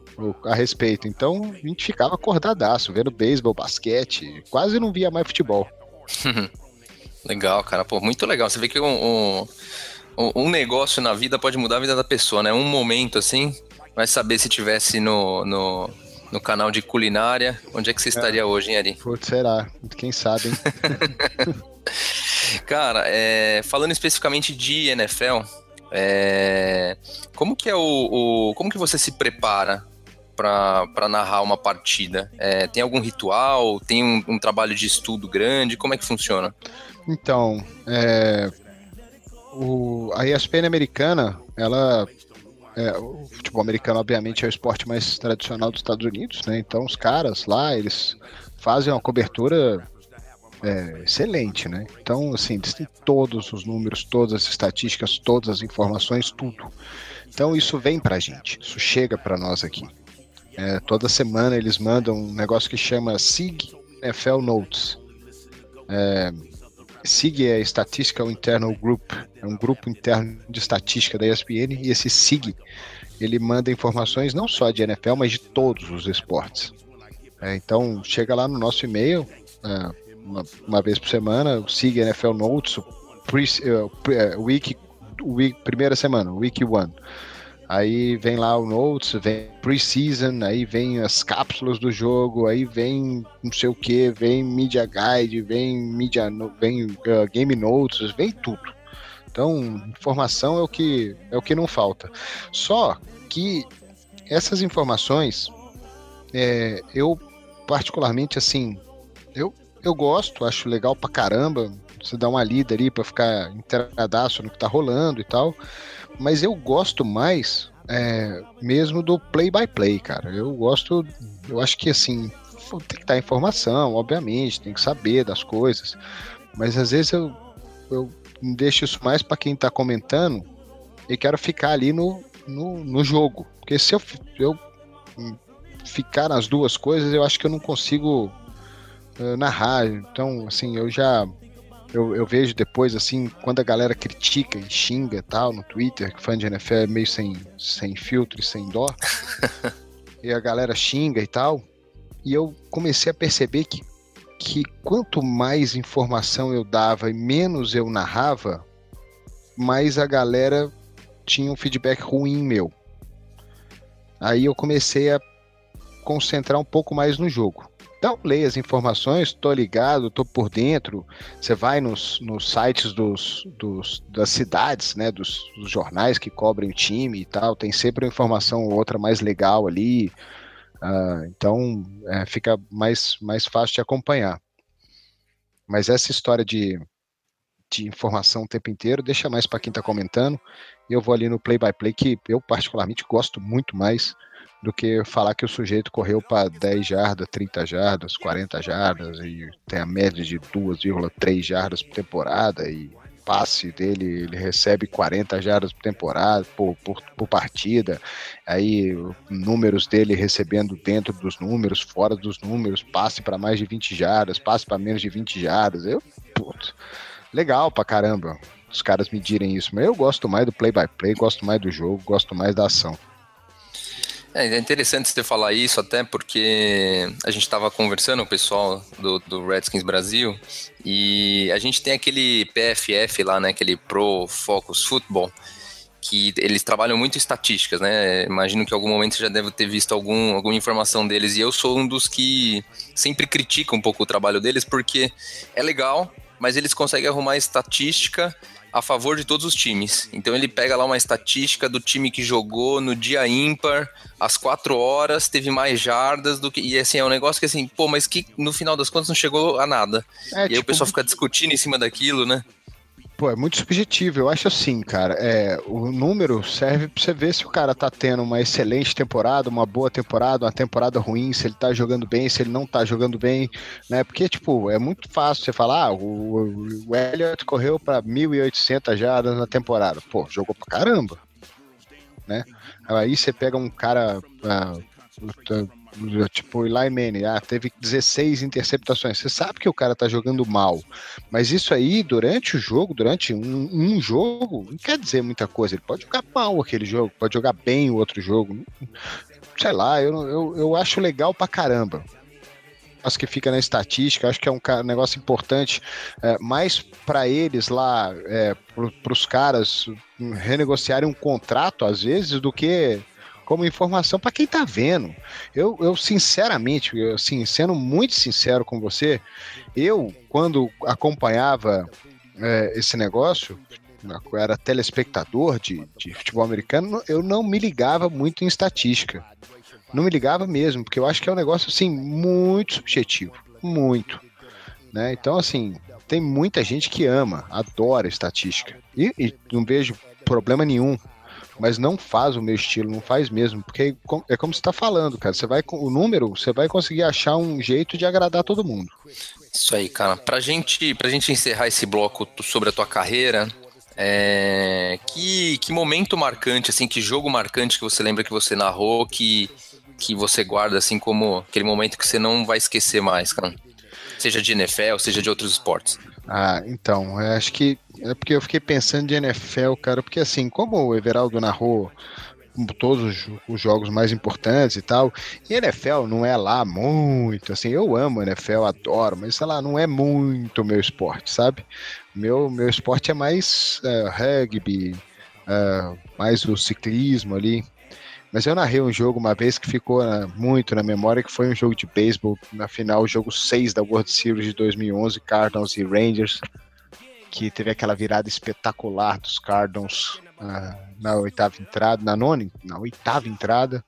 S4: a respeito. Então a gente ficava acordadaço, vendo beisebol, basquete. Quase não via mais futebol.
S2: legal, cara. Pô, muito legal. Você vê que um, um, um, negócio na vida pode mudar a vida da pessoa, né? Um momento assim, vai saber se tivesse no, no, no canal de culinária, onde é que você estaria é. hoje, hein, Ari?
S4: Putz, será? Quem sabe, hein?
S2: cara, é, falando especificamente de NFL, é, como que é o, o, como que você se prepara para narrar uma partida? É, tem algum ritual? Tem um, um, trabalho de estudo grande? Como é que funciona?
S4: Então, é, o, a ESPN americana, ela. É, o futebol americano, obviamente, é o esporte mais tradicional dos Estados Unidos, né? Então, os caras lá, eles fazem uma cobertura é, excelente, né? Então, assim, eles têm todos os números, todas as estatísticas, todas as informações, tudo. Então, isso vem pra gente, isso chega para nós aqui. É, toda semana eles mandam um negócio que chama SIG NFL Notes. É, SIG é Statistical Internal Group, é um grupo interno de estatística da ESPN, e esse SIG ele manda informações não só de NFL, mas de todos os esportes. É, então chega lá no nosso e-mail, é, uma, uma, vez por semana, o SIG NFL Notes, o pre, uh, week, week, primeira semana, Week 1. Aí vem lá o notes, vem preseason, aí vem as cápsulas do jogo, aí vem não sei o que, vem media guide, vem media, vem uh, game notes, vem tudo. Então, informação é o que é o que não falta. Só que essas informações, é, eu particularmente assim, eu eu gosto, acho legal pra caramba. Você dá uma lida ali para ficar inteiradaço no que tá rolando e tal mas eu gosto mais é, mesmo do play-by-play, cara. Eu gosto, eu acho que assim, tem que dar informação, obviamente, tem que saber das coisas, mas às vezes eu, eu deixo isso mais para quem tá comentando e quero ficar ali no, no, no jogo, porque se eu, eu ficar nas duas coisas, eu acho que eu não consigo uh, narrar. Então, assim, eu já eu, eu, vejo depois, assim, quando a galera critica e xinga e tal no Twitter, que fã de NFL é meio sem, sem filtro e sem dó, e a galera xinga e tal, e eu comecei a perceber que, que quanto mais informação eu dava e menos eu narrava, mais a galera tinha um feedback ruim meu. Aí eu comecei a concentrar um pouco mais no jogo. Então, leia as informações, tô ligado, tô por dentro. Você vai nos, nos sites dos, dos, das cidades, né, dos, dos, jornais que cobrem o time e tal, tem sempre uma informação ou outra mais legal ali. Uh, então, é, fica mais, mais fácil de acompanhar. Mas essa história de, de informação o tempo inteiro deixa mais para quem está comentando. Eu vou ali no play by play que eu particularmente gosto muito mais do que falar que o sujeito correu para 10 jardas, 30 jardas, 40 jardas e tem a média de 2,3 jardas por temporada e passe dele, ele recebe 40 jardas por temporada, por, por, por, partida, aí números dele recebendo dentro dos números, fora dos números, passe para mais de 20 jardas, passe para menos de 20 jardas, eu, putz, legal pra caramba os caras medirem isso, mas eu gosto mais do play-by-play, -play, gosto mais do jogo, gosto mais da ação.
S2: É, é interessante você falar isso, até porque a gente estava conversando o pessoal do, do, Redskins Brasil e a gente tem aquele PFF lá, né, aquele Pro Focus Football, que eles trabalham muito estatísticas, né? Imagino que em algum momento você já deve ter visto algum, alguma informação deles e eu sou um dos que sempre critica um pouco o trabalho deles porque é legal, mas eles conseguem arrumar estatística a favor de todos os times. Então ele pega lá uma estatística do time que jogou no dia ímpar, às quatro horas, teve mais jardas do que. E assim, é um negócio que assim, pô, mas que no final das contas não chegou a nada. É, e aí tipo... o pessoal fica discutindo em cima daquilo, né?
S4: Pô, é muito subjetivo. Eu acho assim, cara. É, o número serve pra você ver se o cara tá tendo uma excelente temporada, uma boa temporada, uma temporada ruim, se ele tá jogando bem, se ele não tá jogando bem, né? Porque, tipo, é muito fácil você falar, ah, o, o Elliott correu para 1.800 jardas na temporada. Pô, jogou pra caramba, né? Aí você pega um cara. Ah, Tipo, Eli Manning, ah, teve 16 interceptações. Você sabe que o cara tá jogando mal. Mas isso aí, durante o jogo, durante um, um, jogo, não quer dizer muita coisa. Ele pode jogar mal aquele jogo, pode jogar bem o outro jogo. Sei lá, eu, eu, eu acho legal pra caramba. Acho que fica na estatística, acho que é um negócio importante, é, mais para eles lá, é, para os caras renegociarem um contrato, às vezes, do que como informação para quem está vendo. Eu, eu sinceramente, eu, assim, sendo muito sincero com você, eu, quando acompanhava é, esse negócio, eu era telespectador de, de futebol americano, eu não me ligava muito em estatística. Não me ligava mesmo, porque eu acho que é um negócio assim muito subjetivo, muito. Né? Então, assim, tem muita gente que ama, adora estatística. E, e não vejo problema nenhum mas não faz o meu estilo, não faz mesmo, porque é como você está falando, cara. Você vai com o número, você vai conseguir achar um jeito de agradar todo mundo.
S2: Isso aí, cara. Pra gente, pra gente encerrar esse bloco sobre a tua carreira, é... que, que momento marcante, assim, que jogo marcante que você lembra que você narrou, que, que você guarda, assim, como aquele momento que você não vai esquecer mais, cara? Seja de NFL, seja de outros esportes.
S4: Ah, então, acho que é porque eu fiquei pensando de NFL, cara, porque assim, como o Everaldo narrou todos os jogos mais importantes e tal. E NFL não é lá muito, assim, eu amo NFL, adoro, mas sei lá, não é muito meu esporte, sabe? Meu, meu esporte é mais uh, rugby, uh, mais o ciclismo ali. Mas eu narrei um jogo uma vez que ficou uh, muito na memória, que foi um jogo de beisebol, na final, o jogo 6 da World Series de 2011, Cardinals e Rangers, que teve aquela virada espetacular dos Cardinals uh, na oitava entrada, na nona, na oitava entrada.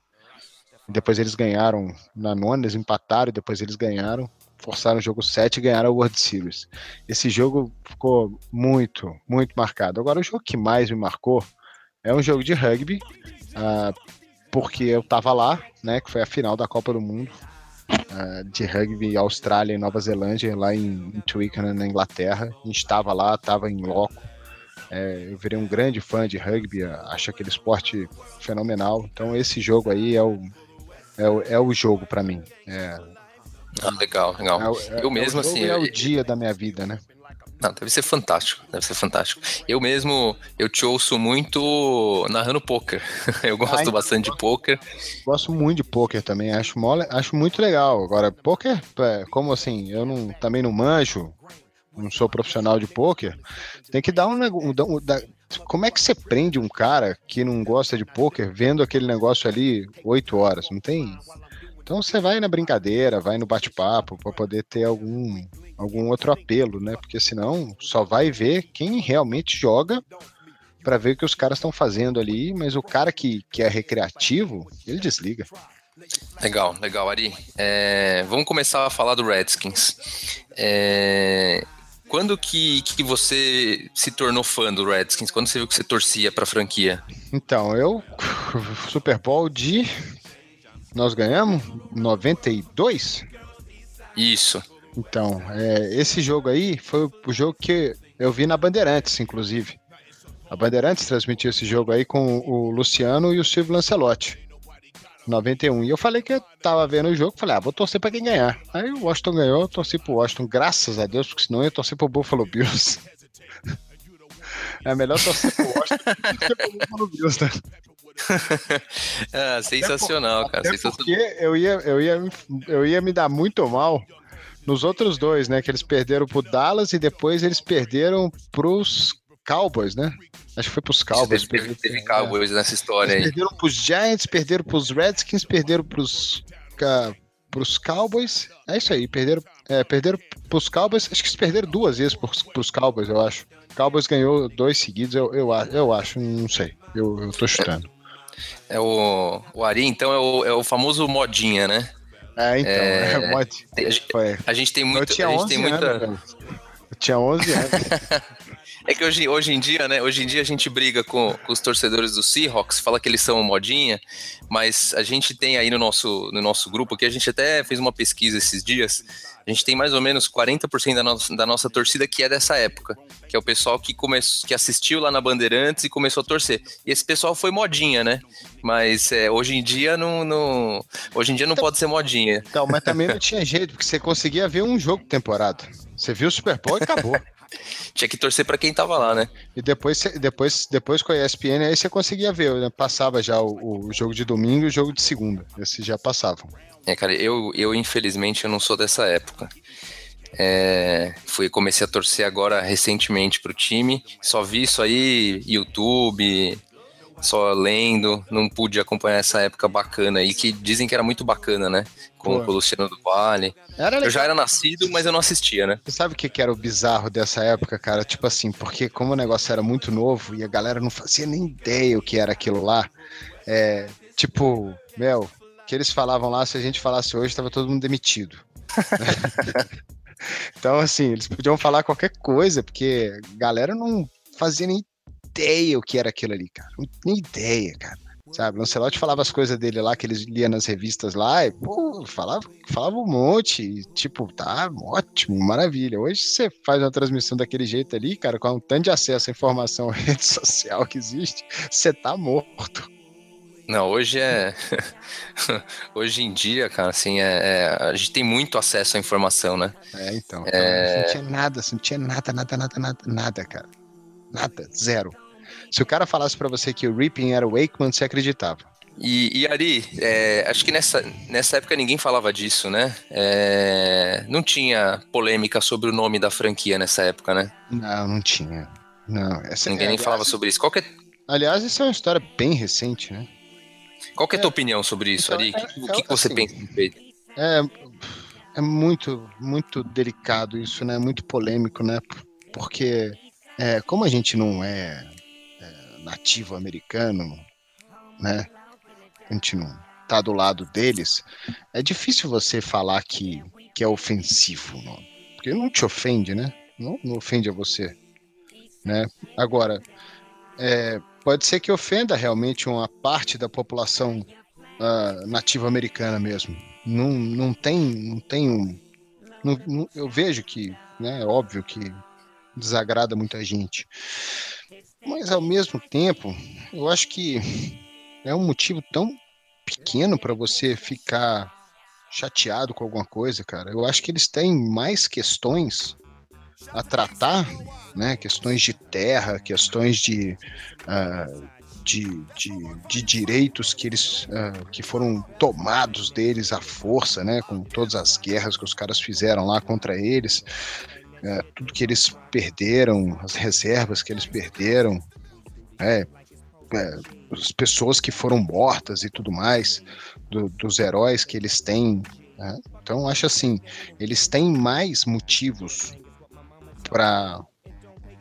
S4: Depois eles ganharam na nona, eles empataram, depois eles ganharam, forçaram o jogo 7 e ganharam a World Series. Esse jogo ficou muito, muito marcado. Agora, o jogo que mais me marcou é um jogo de rugby, uh, porque eu tava lá, né, que foi a final da Copa do Mundo uh, de rugby Austrália e Nova Zelândia, lá em, em Twickenham, na Inglaterra. A gente estava lá, estava em loco. É, eu virei um grande fã de rugby, acho aquele esporte fenomenal. Então esse jogo aí é o, é o, é o jogo para mim. É,
S2: ah, legal, legal.
S4: É, é, eu mesmo, assim. É o dia da minha vida, né?
S2: Não, deve ser fantástico, deve ser fantástico. Eu mesmo, eu te ouço muito narrando poker. Eu gosto
S4: Ai,
S2: bastante de poker.
S4: Gosto muito de poker também, acho, mole, acho muito legal. Agora, poker, é, como assim, eu não, também não manjo, não sou profissional de poker, tem que dar um, um, um- da- como é que você prende um cara que não gosta de poker vendo aquele negócio ali oito horas? Não tem. Então você vai na brincadeira, vai no bate-papo para poder ter algum algum outro apelo, né? Porque senão só vai ver quem realmente joga para ver o que os caras estão fazendo ali, mas o cara que, que é recreativo, ele desliga.
S2: Legal, legal, Ari. É, vamos começar a falar do Redskins. É, quando que, que você se tornou fã do Redskins? Quando você viu que você torcia pra franquia?
S4: Então, eu Super Bowl de nós ganhamos 92.
S2: Isso.
S4: Então, é, esse jogo aí foi o jogo que eu vi na Bandeirantes, inclusive. A Bandeirantes transmitiu esse jogo aí com o Luciano e o Silvio Lancelotti. 91. E eu falei que eu tava vendo o jogo, falei, ah, vou torcer pra quem ganhar. Aí o Washington ganhou, eu torci pro Washington, graças a Deus, porque senão eu ia torcer pro Buffalo Bills. É melhor torcer pro Washington do que pro Buffalo Bills, né?
S2: Ah, sensacional, cara.
S4: Até
S2: sensacional.
S4: porque eu ia, eu, ia, eu ia me dar muito mal nos outros dois, né? Que eles perderam pro Dallas e depois eles perderam pros Cowboys, né? Acho que foi pros Cowboys.
S2: Teve, teve, teve
S4: É.
S2: Cowboys nessa história
S4: Eles
S2: aí.
S4: perderam pros Giants, perderam pros Redskins, perderam pros, pros Cowboys. É isso aí, perderam, é, perderam pros Cowboys. Acho que eles perderam duas vezes pros, pros Cowboys, eu acho. Cowboys ganhou dois seguidos, eu, eu, eu acho, não sei. Eu, eu tô chutando.
S2: É o, o Ari, então, é o, é o famoso modinha, né?
S4: É, então,
S2: É.
S4: é,
S2: Tem- a, gente, tem
S4: Eu
S2: muito.
S4: tinha
S2: A gente
S4: 11
S2: tem muita.
S4: anos. Eu tinha 11 anos.
S2: É que hoje, hoje em dia, né? Hoje em dia a gente briga com, com os torcedores do Seahawks, fala que eles são modinha, mas a gente tem aí no nosso, no nosso grupo, que a gente até fez uma pesquisa esses dias, a gente tem mais ou menos 40% da, nossa da nossa torcida que é dessa época, que é o pessoal que, começou, que assistiu lá na Bandeirantes e começou a torcer. E esse pessoal foi modinha, né? Mas é, hoje em dia não, não- hoje em dia não pode ser modinha.
S4: Então, mas também não tinha jeito, porque você conseguia ver um jogo por temporada. Você viu o Super Bowl e acabou.
S2: Tinha que torcer pra quem tava lá, né?
S4: E depois, depois, depois com a ESPN, aí você conseguia ver, né? Passava já o, o jogo de domingo e o jogo de segunda. Esses já passavam.
S2: É, cara, eu, eu infelizmente eu não sou dessa época. É, fui comecei a torcer agora recentemente pro time. Só vi isso aí, YouTube, só lendo. Não pude acompanhar essa época bacana aí, que dizem que era muito bacana, né? Com, com o Luciano do Vale.
S4: Era
S2: Eu já era nascido, mas eu não assistia, né?
S4: Você sabe o que, que era o bizarro dessa época, cara? Tipo assim, porque como o negócio era muito novo e a galera não fazia nem ideia o que era aquilo lá, é, tipo, Mel, que eles falavam lá, se a gente falasse hoje, tava todo mundo demitido. então, assim, eles podiam falar qualquer coisa, porque a galera não fazia nem ideia o que era aquilo ali, cara. Nem ideia, cara. Sabe, Lancelotti falava as coisas dele lá, que eles lia nas revistas lá, e, pô, falava, falava um monte, e, tipo, tá ótimo, maravilha. Hoje você faz uma transmissão daquele jeito ali, cara, com um tanto de acesso à informação à rede social que existe, você tá morto.
S2: Não, hoje é. hoje em dia, cara, assim, é, é- a gente tem muito acesso à informação, né?
S4: É, então. então,
S2: É.
S4: Não tinha nada, assim, não tinha nada, nada, nada, nada, nada, cara. Nada, zero. Se o cara falasse pra você que o Ripping era o Wakeman, você acreditava.
S2: E, e Ari, é, acho que nessa, nessa época ninguém falava disso, né? É, não tinha polêmica sobre o nome da franquia nessa época, né?
S4: Não, não tinha. Não, essa
S2: Ninguém
S4: é,
S2: nem
S4: aliás,
S2: falava sobre isso. Qual que é,
S4: Aliás, isso é uma história bem recente, né?
S2: qual que é a tua opinião sobre isso,
S4: Então,
S2: Ari? O
S4: é-
S2: que, o que
S4: é
S2: que você
S4: assim,
S2: pensa a respeito?
S4: É, é muito, muito delicado isso, né? Muito polêmico, né? Porque é, como a gente não é, é, nativo americano, né? A gente não tá do lado deles, é difícil você falar que, que é ofensivo. Porque não te ofende, né? Não, não ofende a você, né? Agora, é, pode ser que ofenda realmente uma parte da população ah, nativa americana mesmo. Não, não tem, não tem um, não- não- eu vejo que, né, é óbvio que desagrada muita gente. Mas ao mesmo tempo, eu acho que é um motivo tão pequeno para você ficar chateado com alguma coisa, cara. Eu acho que eles têm mais questões a tratar, né? Questões de terra, questões de, uh, de, de, de, direitos que eles uh, que foram tomados deles à força, né? Com todas as guerras que os caras fizeram lá contra eles, uh, tudo que eles perderam, as reservas que eles perderam, é, é, as pessoas que foram mortas e tudo mais, do, dos heróis que eles têm. Né? Então, acho assim, eles têm mais motivos para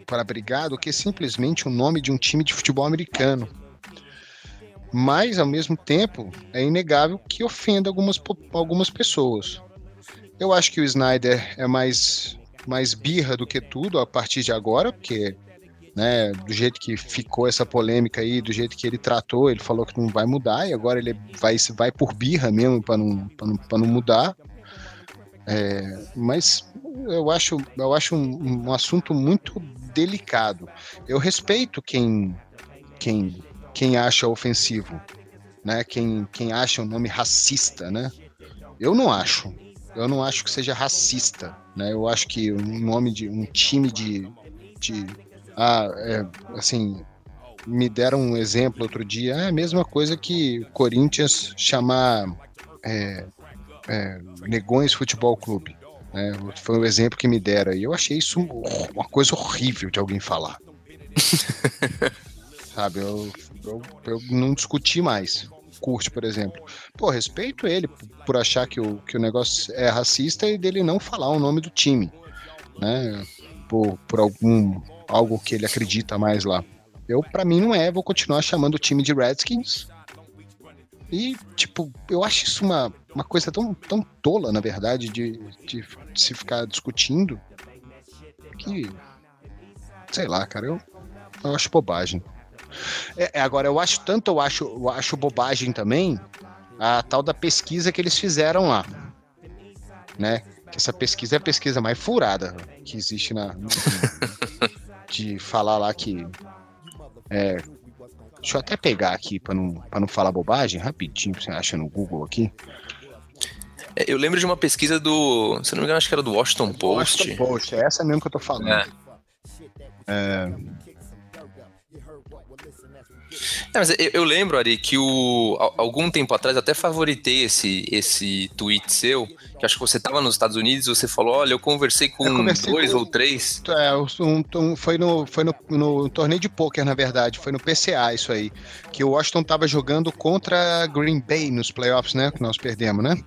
S4: para brigar do que simplesmente o nome de um time de futebol americano. Mas, ao mesmo tempo, é inegável que ofenda algumas, algumas pessoas. Eu acho que o Snyder é mais, mais birra do que tudo a partir de agora, porque né, do jeito que ficou essa polêmica aí, do jeito que ele tratou, ele falou que não vai mudar e agora ele vai, vai por birra mesmo para não, não, não mudar. É, mas eu acho, eu acho um, um, assunto muito delicado. Eu respeito quem, quem, quem acha ofensivo, né? Quem, quem acha um nome racista, né? Eu não acho. Eu não acho que seja racista, né? Eu acho que um nome de um time de, de ah, é, assim, me deram um exemplo outro dia, é a mesma coisa que Corinthians chamar é, é, Negões Futebol Clube. Né? Foi o exemplo que me deram e eu achei isso uma coisa horrível de alguém falar. Sabe, eu, eu, eu, não discuti mais. Curte, por exemplo. Pô, respeito ele por achar que o, que o negócio é racista e dele não falar o nome do time. Né? Por, por algum algo que ele acredita mais lá. Eu, para mim, não é. Vou continuar chamando o time de Redskins. E, tipo, eu acho isso uma, uma coisa tão, tão tola, na verdade, de, de, de se ficar discutindo. Que. Sei lá, cara, eu, eu acho bobagem. É, é, agora, eu acho tanto, eu acho, eu acho bobagem também a tal da pesquisa que eles fizeram lá. Né? Que essa pesquisa é a pesquisa mais furada que existe na, de falar lá que. É, deixa eu até pegar aqui para não, pra não falar bobagem, rapidinho, você acha no Google aqui.
S2: É, eu lembro de uma pesquisa do. Se não me engano, acho que era do Washington Post.
S4: Washington Post, é essa mesmo que eu tô falando. É. É,
S2: é, mas eu, eu, lembro, Ari, que o, algum tempo atrás até favoritei esse, esse tweet seu, que acho que você estava nos Estados Unidos e você falou, olha, eu conversei com eu dois com, ou três.
S4: É, um, um, foi, no, foi no, no torneio de pôquer, na verdade, foi no PCA isso aí, que o Washington estava jogando contra Green Bay nos playoffs, né, que nós perdemos, né?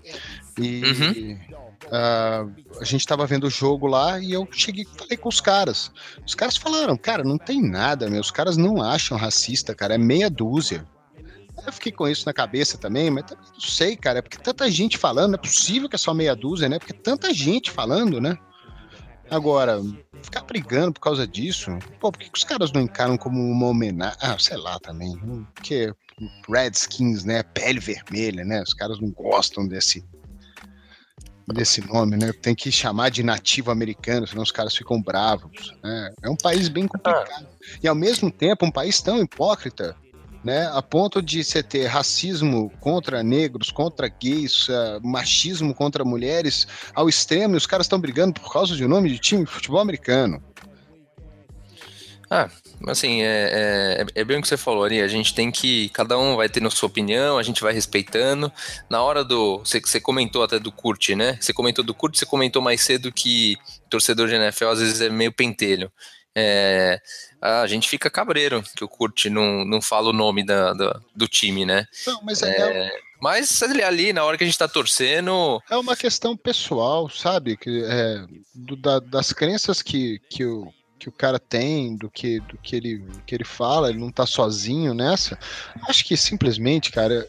S4: E... Uhum. Uh, a gente estava vendo o jogo lá e eu cheguei falei com os caras. Os caras falaram, cara, não tem nada, meu. Os caras não acham racista, cara. É meia dúzia. Eu fiquei com isso na cabeça também, mas não sei, cara. É porque tanta gente falando, é possível que é só meia dúzia, né? Porque tanta gente falando, né? Agora, ficar brigando por causa disso, pô, por que, que os caras não encaram como uma homenagem? Ah, sei lá também. Porque Redskins, né? Pele vermelha, né? Os caras não gostam desse, desse nome, né? Tem que chamar de nativo americano, senão os caras ficam bravos. Né? É um país bem complicado. E ao mesmo tempo, um país tão hipócrita, né? A ponto de você ter racismo contra negros, contra gays, uh, machismo contra mulheres ao extremo, e os caras estão brigando por causa de um nome de time de futebol americano.
S2: Ah, assim, é, é, é, bem o que você falou ali, a gente tem que, cada um vai tendo sua opinião, a gente vai respeitando. Na hora do, você, você comentou até do Kurt, né? Você comentou do Kurt, você comentou mais cedo que torcedor de NFL às vezes é meio pentelho. É, a gente fica cabreiro que o Kurt não, não fala o nome da, da do time, né?
S4: Não, mas é, é...
S2: Mas ali, na hora que a gente tá torcendo.
S4: É uma questão pessoal, sabe? Que, é, do, da, das crenças que, que o que o cara tem, do que, do que, ele, que ele fala, ele não tá sozinho nessa. Acho que simplesmente, cara,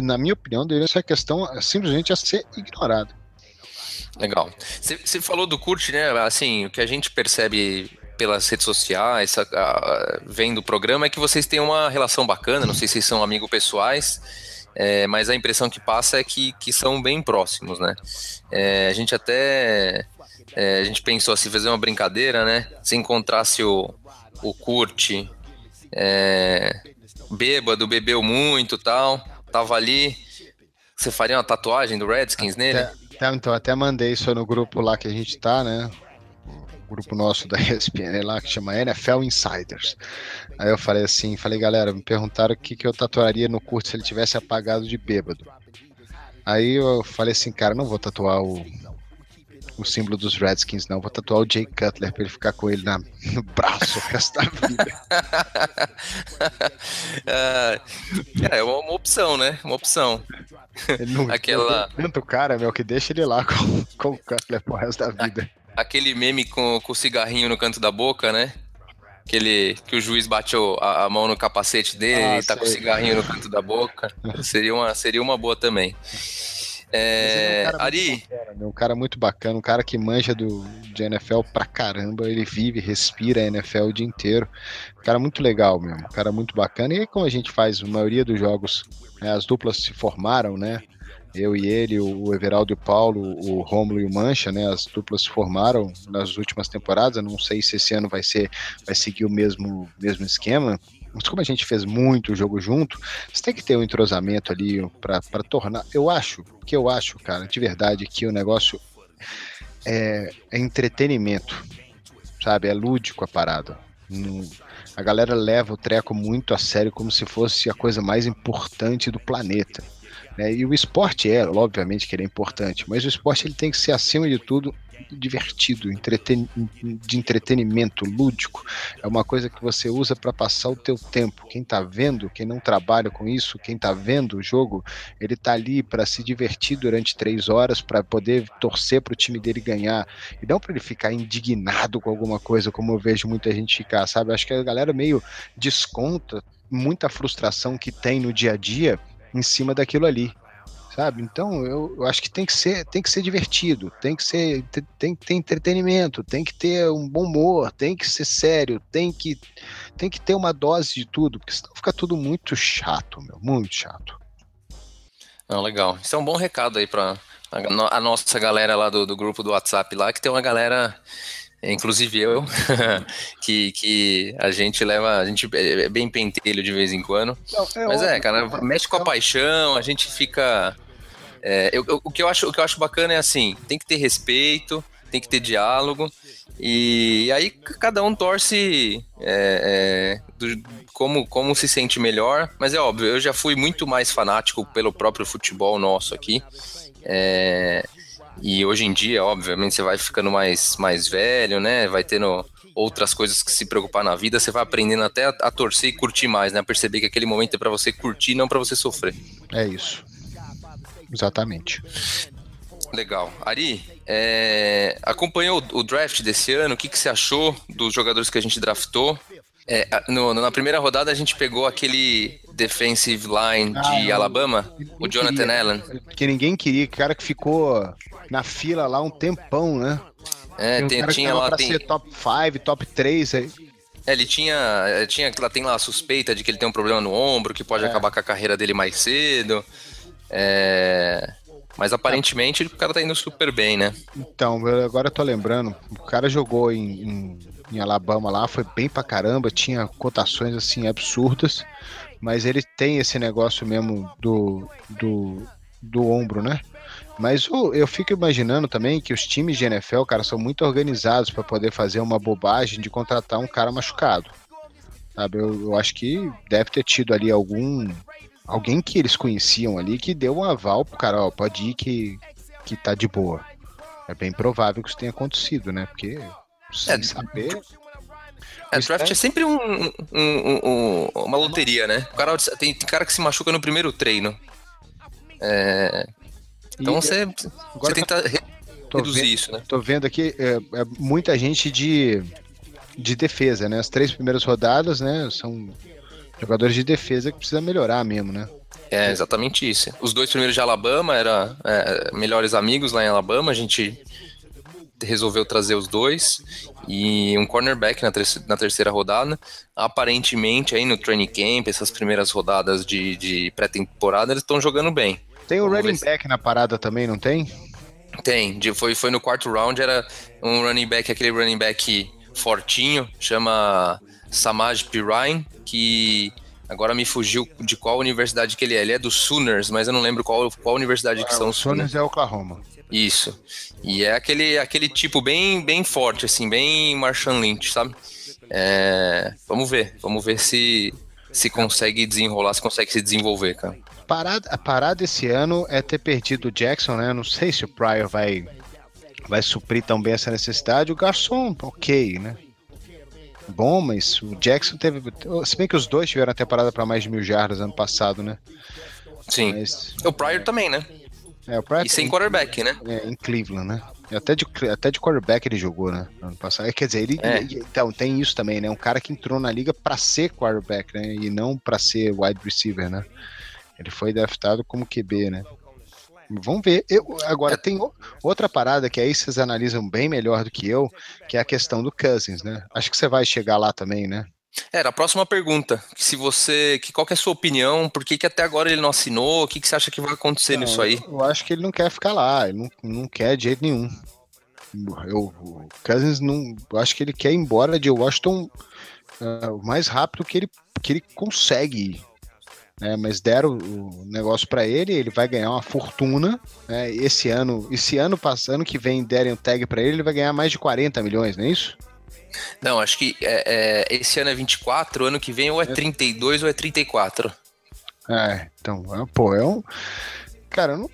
S4: na minha opinião, deveria ser a questão simplesmente a ser ignorada.
S2: Legal. Você falou do Kurt, né? Assim, o que a gente percebe pelas redes sociais, a, a, vendo o programa, é que vocês têm uma relação bacana, não sei se são amigos pessoais, é, mas a impressão que passa é que, que são bem próximos, né? É, a gente até é, a gente pensou assim, fazer uma brincadeira, né? Se encontrasse o, o Kurt é, bêbado, bebeu muito tal, tava ali, você faria uma tatuagem do Redskins nele?
S4: Até, então, até mandei isso no grupo lá que a gente tá, né? grupo nosso da ESPN lá, que chama NFL Insiders. Aí eu falei assim, falei, galera, me perguntaram o que, que eu tatuaria no curto se ele tivesse apagado de bêbado. Aí eu falei assim, cara, não vou tatuar o, o símbolo dos Redskins, não. Vou tatuar o Jay Cutler pra ele ficar com ele na, no braço o resto da vida.
S2: é, é uma, uma opção, né? Uma opção.
S4: Ele não,
S2: Aquela-
S4: Tanto cara, meu, que deixa ele lá com, com o Cutler pro resto da vida.
S2: Aquele meme com, com o cigarrinho no canto da boca, né? Aquele que o juiz bateu a, a mão no capacete dele
S4: Ah,
S2: e tá com o
S4: sei.
S2: cigarrinho no canto da boca. Seria uma, seria uma boa também. É,
S4: é um cara
S2: Ari,
S4: muito bacana, meu, um cara muito bacana, um cara que manja do, de NFL pra caramba, ele vive, respira a NFL o dia inteiro. Um cara muito legal mesmo, um cara muito bacana. E aí, como a gente faz a maioria dos jogos, né, as duplas se formaram, né? Eu e ele, o Everaldo e o Paulo, o Rômulo e o Mancha, né? As duplas se formaram nas últimas temporadas. Eu não sei se esse ano vai ser, vai seguir o mesmo, mesmo esquema. Mas como a gente fez muito jogo junto, você tem que ter um entrosamento ali para tornar. Eu acho, que eu acho, cara, de verdade, que o negócio é, é entretenimento, sabe? É lúdico a parada. A galera leva o treco muito a sério, como se fosse a coisa mais importante do planeta. né? E o esporte é, obviamente que ele é importante, mas o esporte ele tem que ser, acima de tudo, divertido, entreten- de entretenimento, lúdico. É uma coisa que você usa para passar o teu tempo. Quem tá vendo, quem não trabalha com isso, quem tá vendo o jogo, ele tá ali para se divertir durante três horas, para poder torcer para o time dele ganhar. E não para ele ficar indignado com alguma coisa, como eu vejo muita gente ficar, sabe? Acho que a galera meio desconta muita frustração que tem no dia a dia em cima daquilo ali. Sabe? Então eu, eu acho que tem que ser, tem que ser divertido, tem que ser, te- tem que ter entretenimento, tem que ter um bom humor, tem que ser sério, tem que, tem que ter uma dose de tudo, porque senão fica tudo muito chato, meu, muito chato.
S2: Não, legal. Isso é um bom recado aí pra a, no- a nossa galera lá do, do grupo do WhatsApp lá, que tem uma galera, inclusive eu, que, que a gente leva, a gente é é bem pentelho de vez em quando. Mas é, cara, mexe com a paixão, a gente fica. é, eu- eu- o, que eu acho, o que eu acho bacana é assim: tem que ter respeito, tem que ter diálogo, e aí cada um torce é, é, do- como, como se sente melhor. Mas é óbvio, eu já fui muito mais fanático pelo próprio futebol nosso aqui. é, e hoje em dia, obviamente, você vai ficando mais, mais velho, né? Vai tendo outras coisas que se preocupar na vida, você vai aprendendo até a, a torcer e curtir mais, né? A perceber que aquele momento é pra você curtir, não pra você sofrer.
S4: É isso. Exatamente.
S2: Legal. Ari, é, acompanhou o, o draft desse ano? O que, que você achou dos jogadores que a gente draftou? É, no- na primeira rodada a gente pegou aquele defensive line de
S4: Ah,
S2: Alabama, o Jonathan
S4: queria.
S2: Allen.
S4: Que ninguém queria, cara que ficou na fila lá um tempão, né?
S2: É,
S4: um
S2: tem-
S4: cara que
S2: tinha lá,
S4: pra
S2: tem,
S4: ser top 5, top 3 aí.
S2: É, ele tinha, é, tinha, tem lá a suspeita de que ele tem um problema no ombro, que pode
S4: É.
S2: acabar com a carreira dele mais cedo. É, mas aparentemente o cara tá indo super bem, né?
S4: Então, agora eu tô lembrando, o cara jogou em, em, em Alabama lá, foi bem pra caramba, tinha cotações assim absurdas, mas ele tem esse negócio mesmo do, do, do ombro, né? Mas o- eu fico imaginando também que os times de NFL, cara, são muito organizados para poder fazer uma bobagem de contratar um cara machucado. Sabe, eu, eu acho que deve ter tido ali algum. Alguém que eles conheciam ali que deu um aval pro cara, ó, pode ir que, que tá de boa. É bem provável que isso tenha acontecido, né? Porque sem
S2: É,
S4: saber.
S2: É,
S4: Isso
S2: draft
S4: é-
S2: é sempre um- um- um- um- uma loteria, né? O cara, tem, tem cara que se machuca no primeiro treino. É, então
S4: E-
S2: você,
S4: agora
S2: você tenta re-
S4: tô
S2: reduzir
S4: vendo-
S2: isso, né?
S4: Tô vendo aqui é, é muita gente de, de defesa, né? As três primeiras rodadas, né? São jogadores de defesa que precisa melhorar mesmo, né?
S2: É exatamente isso. Os dois primeiros de Alabama eram é, melhores amigos lá em Alabama. A gente resolveu trazer os dois e um cornerback na, terce- na terceira rodada. Aparentemente, aí no training camp, essas primeiras rodadas de, de pré-temporada, eles estão jogando bem.
S4: Tem o
S2: Vamos
S4: running
S2: ver
S4: back na parada também, não tem?
S2: Tem, foi, foi no quarto round, era um running back, aquele running back fortinho, chama Samaj Pirine, que Agora me fugiu de qual universidade que ele é. Ele é do Sooners, mas eu não lembro qual, qual universidade que
S4: É,
S2: são os Sooners.
S4: Sooners é Oklahoma.
S2: Isso. E é aquele, aquele tipo bem, bem forte, assim, bem Marshawn Lynch, sabe? É, vamos ver. Vamos ver se, se consegue desenrolar, se consegue se desenvolver, cara.
S4: Parada, a parada esse ano é ter perdido o Jackson, né? Eu Não sei se o Pryor vai, vai suprir tão bem essa necessidade. O Garçom, ok, né? Bom, mas o Jackson teve. Se bem que os dois tiveram a temporada para mais de mil jardas ano passado, né?
S2: Sim.
S4: Mas,
S2: O Pryor também, né?
S4: É,
S2: E sem quarterback, né?
S4: é, em Cleveland, né? Até de, até de quarterback ele jogou, né? Ano passado. Quer dizer, ele.
S2: É.
S4: ele- então, tem isso também, né? Um cara que entrou na liga para ser quarterback, né? E não para ser wide receiver, né? Ele foi draftado como QB, né? Vamos ver. Eu, agora, tem outra parada que aí vocês analisam bem melhor do que eu, que é a questão do Cousins, né? Acho que você vai chegar lá também, né?
S2: Era a próxima pergunta. Se você. Que, qual que é a sua opinião? Por que, que até agora ele não assinou? O que, que você acha que vai acontecer
S4: Não,
S2: nisso aí?
S4: Eu acho que ele não quer ficar lá, ele não, não quer de jeito nenhum. Eu, o Cousins não. Eu acho que ele quer ir embora de Washington ah, o mais rápido que ele, que ele consegue ir. né? Mas deram o negócio para ele, ele vai ganhar uma fortuna. né? Esse ano, esse ano passando que vem derem o tag para ele, ele vai ganhar mais de 40 milhões, não é isso?
S2: Não, acho que é, é, esse ano é 24, ano que vem ou é 32 ou é 34.
S4: É, então, é, pô, é um. Cara, eu não.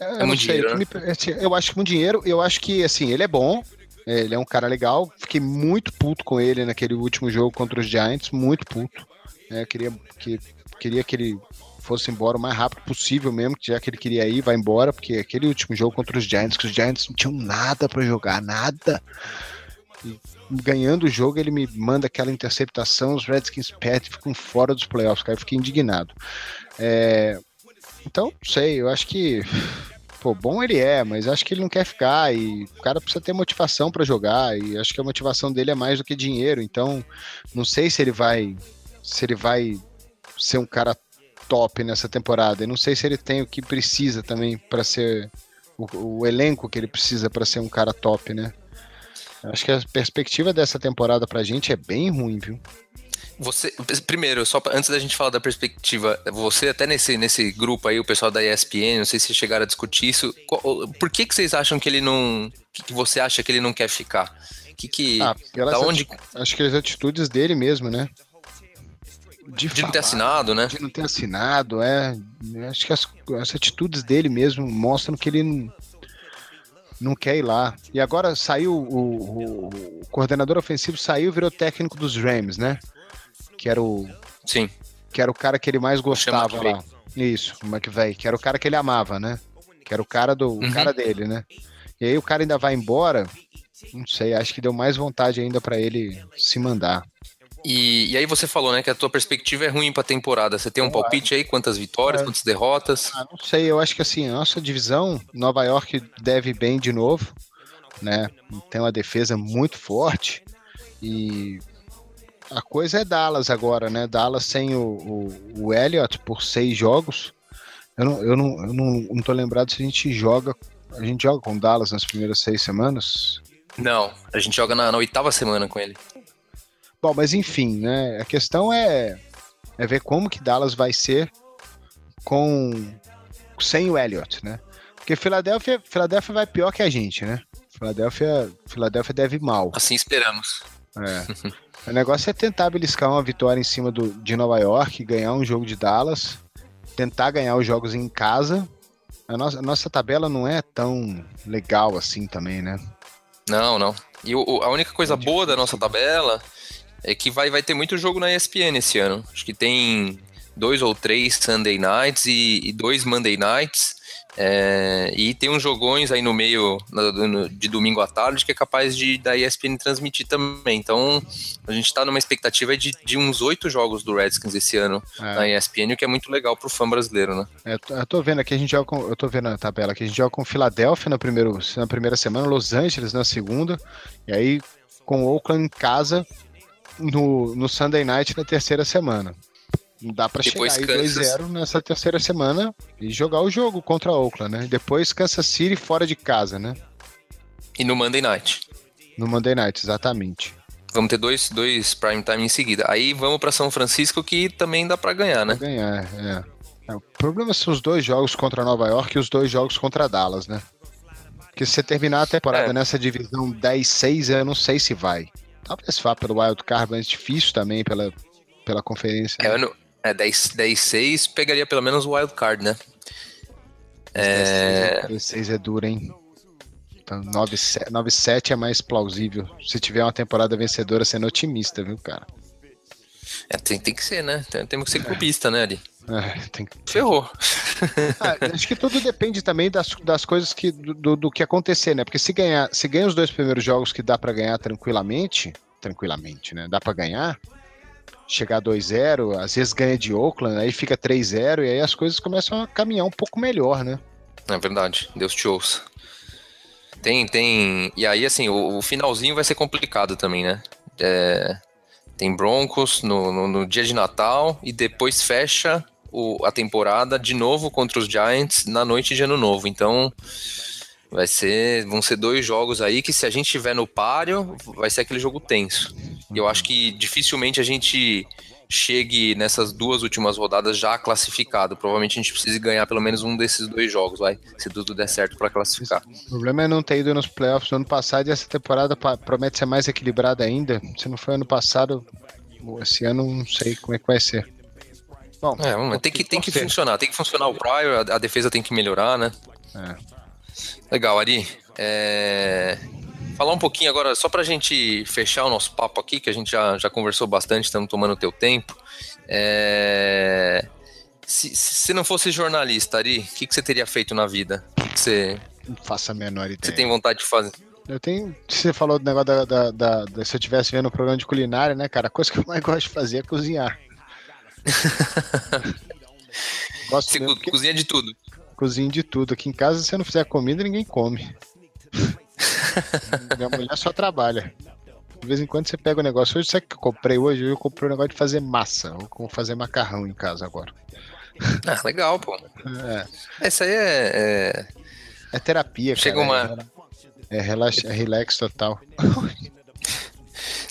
S4: eu não
S2: muito
S4: sei,
S2: dinheiro,
S4: me- assim, Eu acho que muito dinheiro, eu acho que, assim, ele é bom, ele é um cara legal. Fiquei muito puto com ele naquele último jogo contra os Giants, muito puto. né, queria, que, queria que ele fosse embora o mais rápido possível mesmo, já que ele queria ir, vai embora, porque aquele último jogo contra os Giants, que os Giants não tinham nada pra jogar, nada. Ganhando o jogo, ele me manda aquela interceptação, os Redskins perdem ficam fora dos playoffs, cara, eu fiquei indignado. É, então, sei, eu acho que. Pô, bom ele é, mas acho que ele não quer ficar e o cara precisa ter motivação pra jogar e acho que a motivação dele é mais do que dinheiro, então não sei se ele vai se ele vai ser um cara top nessa temporada. E não sei se ele tem o que precisa também pra ser o, o elenco que ele precisa pra ser um cara top, né? Acho que a perspectiva dessa temporada pra gente é bem ruim, viu?
S2: Você, primeiro, só pra- antes da gente falar da perspectiva, você até nesse, nesse grupo aí, o pessoal da ESPN, não sei se chegaram a discutir isso. qual- por que, que vocês acham que ele não. que, que você acha que ele não quer ficar? Que que.
S4: Ah,
S2: da onde.
S4: Acho que as atitudes dele mesmo, né?
S2: De não ter assinado, né?
S4: De não ter assinado, é. Acho que as, as atitudes dele mesmo mostram que ele não, não quer ir lá. E agora saiu o, o- o coordenador ofensivo saiu e virou técnico dos Rams, né? Que era o
S2: Sim.
S4: que era o cara que ele mais gostava lá. Isso, o McVeigh, que era o cara que ele amava, né? Que era o cara do o
S2: Uhum.
S4: cara dele, né? E aí o cara ainda vai embora. Não sei, acho que deu mais vontade ainda pra ele se mandar.
S2: E, e aí você falou, né, que a tua perspectiva é ruim pra temporada. Você tem um palpite aí? Quantas vitórias,
S4: É.
S2: quantas derrotas?
S4: Ah, não sei, eu acho que assim, a nossa divisão, Nova York deve bem de novo, né? Tem uma defesa muito forte e a coisa é Dallas agora, né? Dallas sem o, o, o Elliott por seis jogos. Eu não, eu, não, eu não, não tô lembrado se a gente joga. A gente joga com Dallas nas primeiras seis semanas.
S2: Não, a gente joga na, na oitava semana com ele.
S4: Bom, mas enfim, né? A questão é, é ver como que Dallas vai ser com sem o Elliott, né? Porque Filadélfia, Filadélfia vai pior que a gente, né? Filadélfia, Filadélfia deve ir mal.
S2: Assim esperamos.
S4: É. o negócio é tentar beliscar uma vitória em cima do, de Nova York, ganhar um jogo de Dallas, tentar ganhar os jogos em casa. A nossa, a nossa tabela não é tão legal assim também, né?
S2: Não, não. E o- o- a única coisa boa da nossa tabela é que vai, vai ter muito jogo na ESPN esse ano. Acho que tem dois ou três Sunday Nights e, e dois Monday Nights. É, e tem uns jogões aí no meio no- no- de domingo à tarde que é capaz de da ESPN transmitir também. Então a gente tá numa expectativa de, de uns oito jogos do Redskins esse ano
S4: É.
S2: na ESPN, o que é muito legal pro fã brasileiro, né?
S4: É, Eu tô- eu tô vendo aqui, a gente joga com, eu tô vendo a tabela aqui, a gente joga com Filadélfia na, primeiro, na primeira semana, Los Angeles na segunda, e aí com Oakland em casa no, no Sunday Night na terceira semana. Não dá pra
S2: Depois
S4: chegar aí
S2: Kansas.
S4: 2-0 nessa terceira semana e jogar o jogo contra Oakland, né? Depois Kansas City fora de casa, né?
S2: E no Monday Night.
S4: No Monday Night, exatamente.
S2: Vamos ter dois, dois prime time em seguida. Aí vamos para São Francisco, que também dá para ganhar, né?
S4: Ganhar, é. é. O problema são os dois jogos contra Nova York e os dois jogos contra Dallas, né? Porque se você terminar a temporada
S2: É.
S4: nessa divisão 10-6, eu não sei se vai. Talvez vá pelo Wild Card, mas difícil também pela, pela conferência.
S2: É, não- é 10, 10 6 pegaria pelo menos o wild card, né? É,
S4: 10-6 é duro, hein? Então 9-7 9-7 é mais plausível. Se tiver uma temporada vencedora sendo otimista, viu, cara?
S2: é, tem, tem que ser, né? Tem- Temos que ser clubista, né, ali?
S4: É, tem que
S2: Ferrou.
S4: Ah, acho que tudo depende também das, das coisas que do, do- que acontecer, né? Porque se ganhar, se ganha os dois primeiros jogos que dá pra ganhar tranquilamente, tranquilamente, né? Dá pra ganhar, chegar 2-0, às vezes ganha de Oakland, aí fica 3-0 e aí as coisas começam a caminhar um pouco melhor, né?
S2: É verdade, Deus te ouça. Tem, tem. E aí, assim, o, o finalzinho vai ser complicado também, né? É, tem Broncos no, no, no dia de Natal e depois fecha o- a temporada de novo contra os Giants na noite de Ano Novo. Então, vai ser, vão ser dois jogos aí que se a gente tiver no páreo, vai ser aquele jogo tenso. E eu acho que dificilmente a gente chegue nessas duas últimas rodadas já classificado. Provavelmente a gente precisa ganhar pelo menos um desses dois jogos, vai, se tudo der certo para classificar.
S4: O problema é não ter ido nos playoffs no ano passado e essa temporada promete ser mais equilibrada ainda. Se não foi ano passado, esse ano não sei como é que vai ser. Bom,
S2: É, vamos, tem que, tem que funcionar, tem que funcionar o prior, a, a defesa tem que melhorar, né?
S4: É.
S2: Legal, Ari. É, Falar um pouquinho agora, só pra gente fechar o nosso papo aqui, que a gente já, já conversou bastante, estamos tomando o teu tempo. É, Se, se não fosse jornalista, Ari, o que, que você teria feito na vida? O que, que você,
S4: não faço a menor ideia.
S2: você tem vontade de fazer?
S4: Eu tenho. Você falou do negócio da, da- da- da- Se eu estivesse vendo um programa de culinária, né, cara? A coisa que eu mais gosto de fazer é cozinhar. gosto
S2: Você
S4: porque
S2: cozinha de tudo.
S4: cozinho de tudo. Aqui em casa, se você não fizer comida, ninguém come. Minha mulher só trabalha. De vez em quando você pega o negócio. Hoje, sabe o que eu comprei hoje? Eu comprei o negócio de fazer massa. Ou como fazer macarrão em casa agora.
S2: Ah, legal, pô.
S4: É,
S2: Essa aí é, é-
S4: é terapia,
S2: Chega
S4: cara.
S2: uma-
S4: É, relax, é relax total.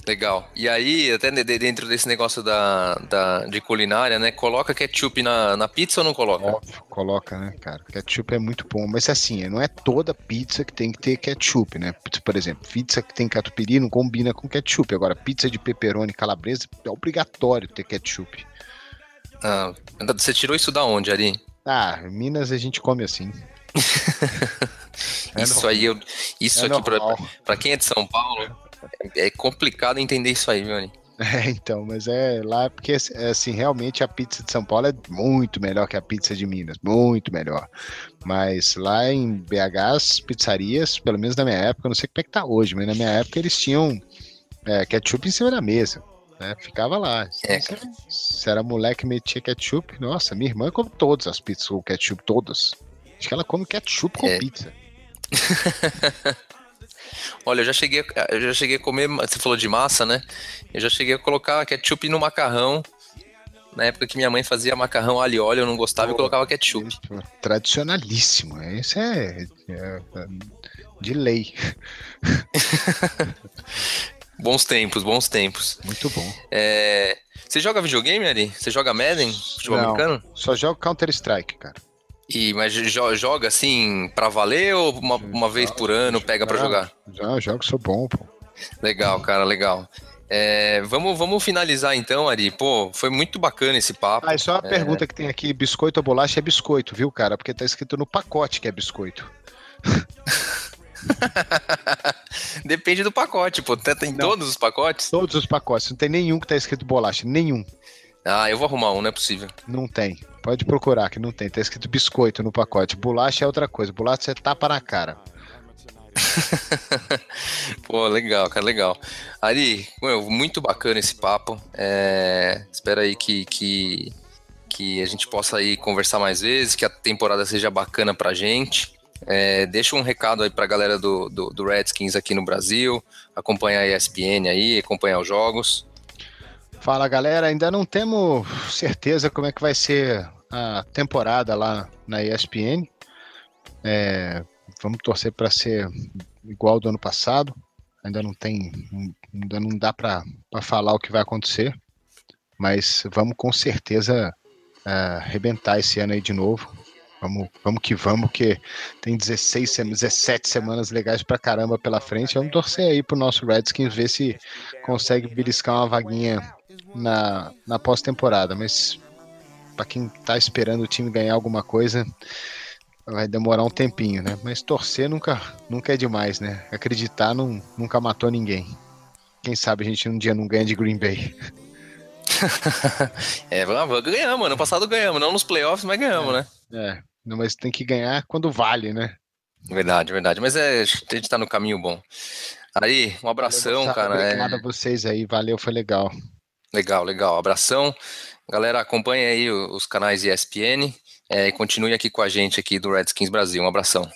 S2: legal. E aí, até de- de- dentro desse negócio da, da- de culinária, né? Coloca ketchup na, na pizza ou não coloca?
S4: Óbvio, coloca, né, cara? Ketchup é muito bom, mas assim, não é toda pizza que tem que ter ketchup, né? Por exemplo, pizza que tem catupiry não combina com ketchup. Agora, pizza de pepperoni calabresa é obrigatório ter ketchup.
S2: Ah, você tirou isso da onde, Ari?
S4: Ah, em Minas a gente come assim. É
S2: isso aí, eu, isso
S4: é
S2: aqui, pra quem é de São Paulo, é, complicado entender isso aí, Ari?
S4: É, então, mas é lá porque, assim, realmente a pizza de São Paulo é muito melhor que a pizza de Minas, muito melhor. Mas lá em BH, as pizzarias, pelo menos na minha época, não sei como é que tá hoje, mas na minha época eles tinham é, ketchup em cima da mesa, né? Ficava lá.
S2: É,
S4: se, se era moleque metia ketchup, nossa, minha irmã come todas as pizzas com ketchup, todas. Acho que ela come ketchup com
S2: É.
S4: pizza.
S2: Olha, eu já cheguei, a- eu já cheguei a comer, você falou de massa, né? Eu já cheguei a colocar ketchup no macarrão. Na época que minha mãe fazia macarrão alho e óleo, eu não gostava e
S4: Pô,
S2: colocava ketchup.
S4: Isso, Tradicionalíssimo, esse é, é- é de lei.
S2: Bons tempos, bons tempos.
S4: Muito bom.
S2: É, Você joga videogame, Ari? Você joga Madden, futebol
S4: Não.
S2: americano?
S4: Só jogo Counter-Strike, cara.
S2: E, mas jo- joga assim pra valer ou uma, uma vez por ano pega pra jogar?
S4: Já, jogo, sou bom, pô.
S2: Legal, cara, legal. É, vamos, vamos finalizar então, Ari. Pô, foi muito bacana esse papo.
S4: Ah, e só uma pergunta que tem aqui: biscoito ou bolacha é biscoito, viu, cara? Porque tá escrito no pacote que é biscoito.
S2: Depende do pacote, pô. Tem tem
S4: Não.
S2: todos os pacotes?
S4: Todos os pacotes, não tem nenhum que tá escrito bolacha. Nenhum.
S2: Ah, eu vou arrumar um, não é possível.
S4: Não tem. Pode procurar que não tem. Tá escrito biscoito no pacote. Bolacha é outra coisa. Bolacha você tapa na cara.
S2: Pô, legal, cara, legal. Ari, meu, muito bacana esse papo. É, espero aí que, que, que a gente possa aí conversar mais vezes, que a temporada seja bacana pra gente. É, deixa um recado aí pra galera do, do, do Redskins aqui no Brasil, acompanhar a ESPN aí, acompanhar os jogos.
S4: Fala galera, ainda não temos certeza como é que vai ser a temporada lá na ESPN. É, vamos torcer para ser igual do ano passado. ainda não tem, ainda não dá para falar o que vai acontecer, mas vamos com certeza uh, arrebentar esse ano aí de novo. Vamos, vamos que vamos, que tem 16, 17 semanas legais pra caramba pela frente. Vamos torcer aí pro nosso Redskins ver se consegue beliscar uma vaguinha na, na pós-temporada. Mas para quem tá esperando o time ganhar alguma coisa, vai demorar um tempinho, né? Mas torcer nunca, nunca é demais, né? Acreditar não, nunca matou ninguém. Quem sabe a gente um dia não ganha de Green Bay.
S1: é, ganhamos, ano passado ganhamos, não nos playoffs, mas ganhamos,
S4: é,
S1: né?
S4: É, mas tem que ganhar quando vale, né?
S1: Verdade, verdade. Mas é, a gente tá no caminho bom. Aí, um abração,
S4: Valeu,
S1: cara.
S4: Obrigado
S1: é...
S4: a vocês aí, valeu, foi legal.
S1: Legal, legal. Abração. Galera, acompanhe aí os canais ESPN é, e continue aqui com a gente aqui do Redskins Brasil. Um abração.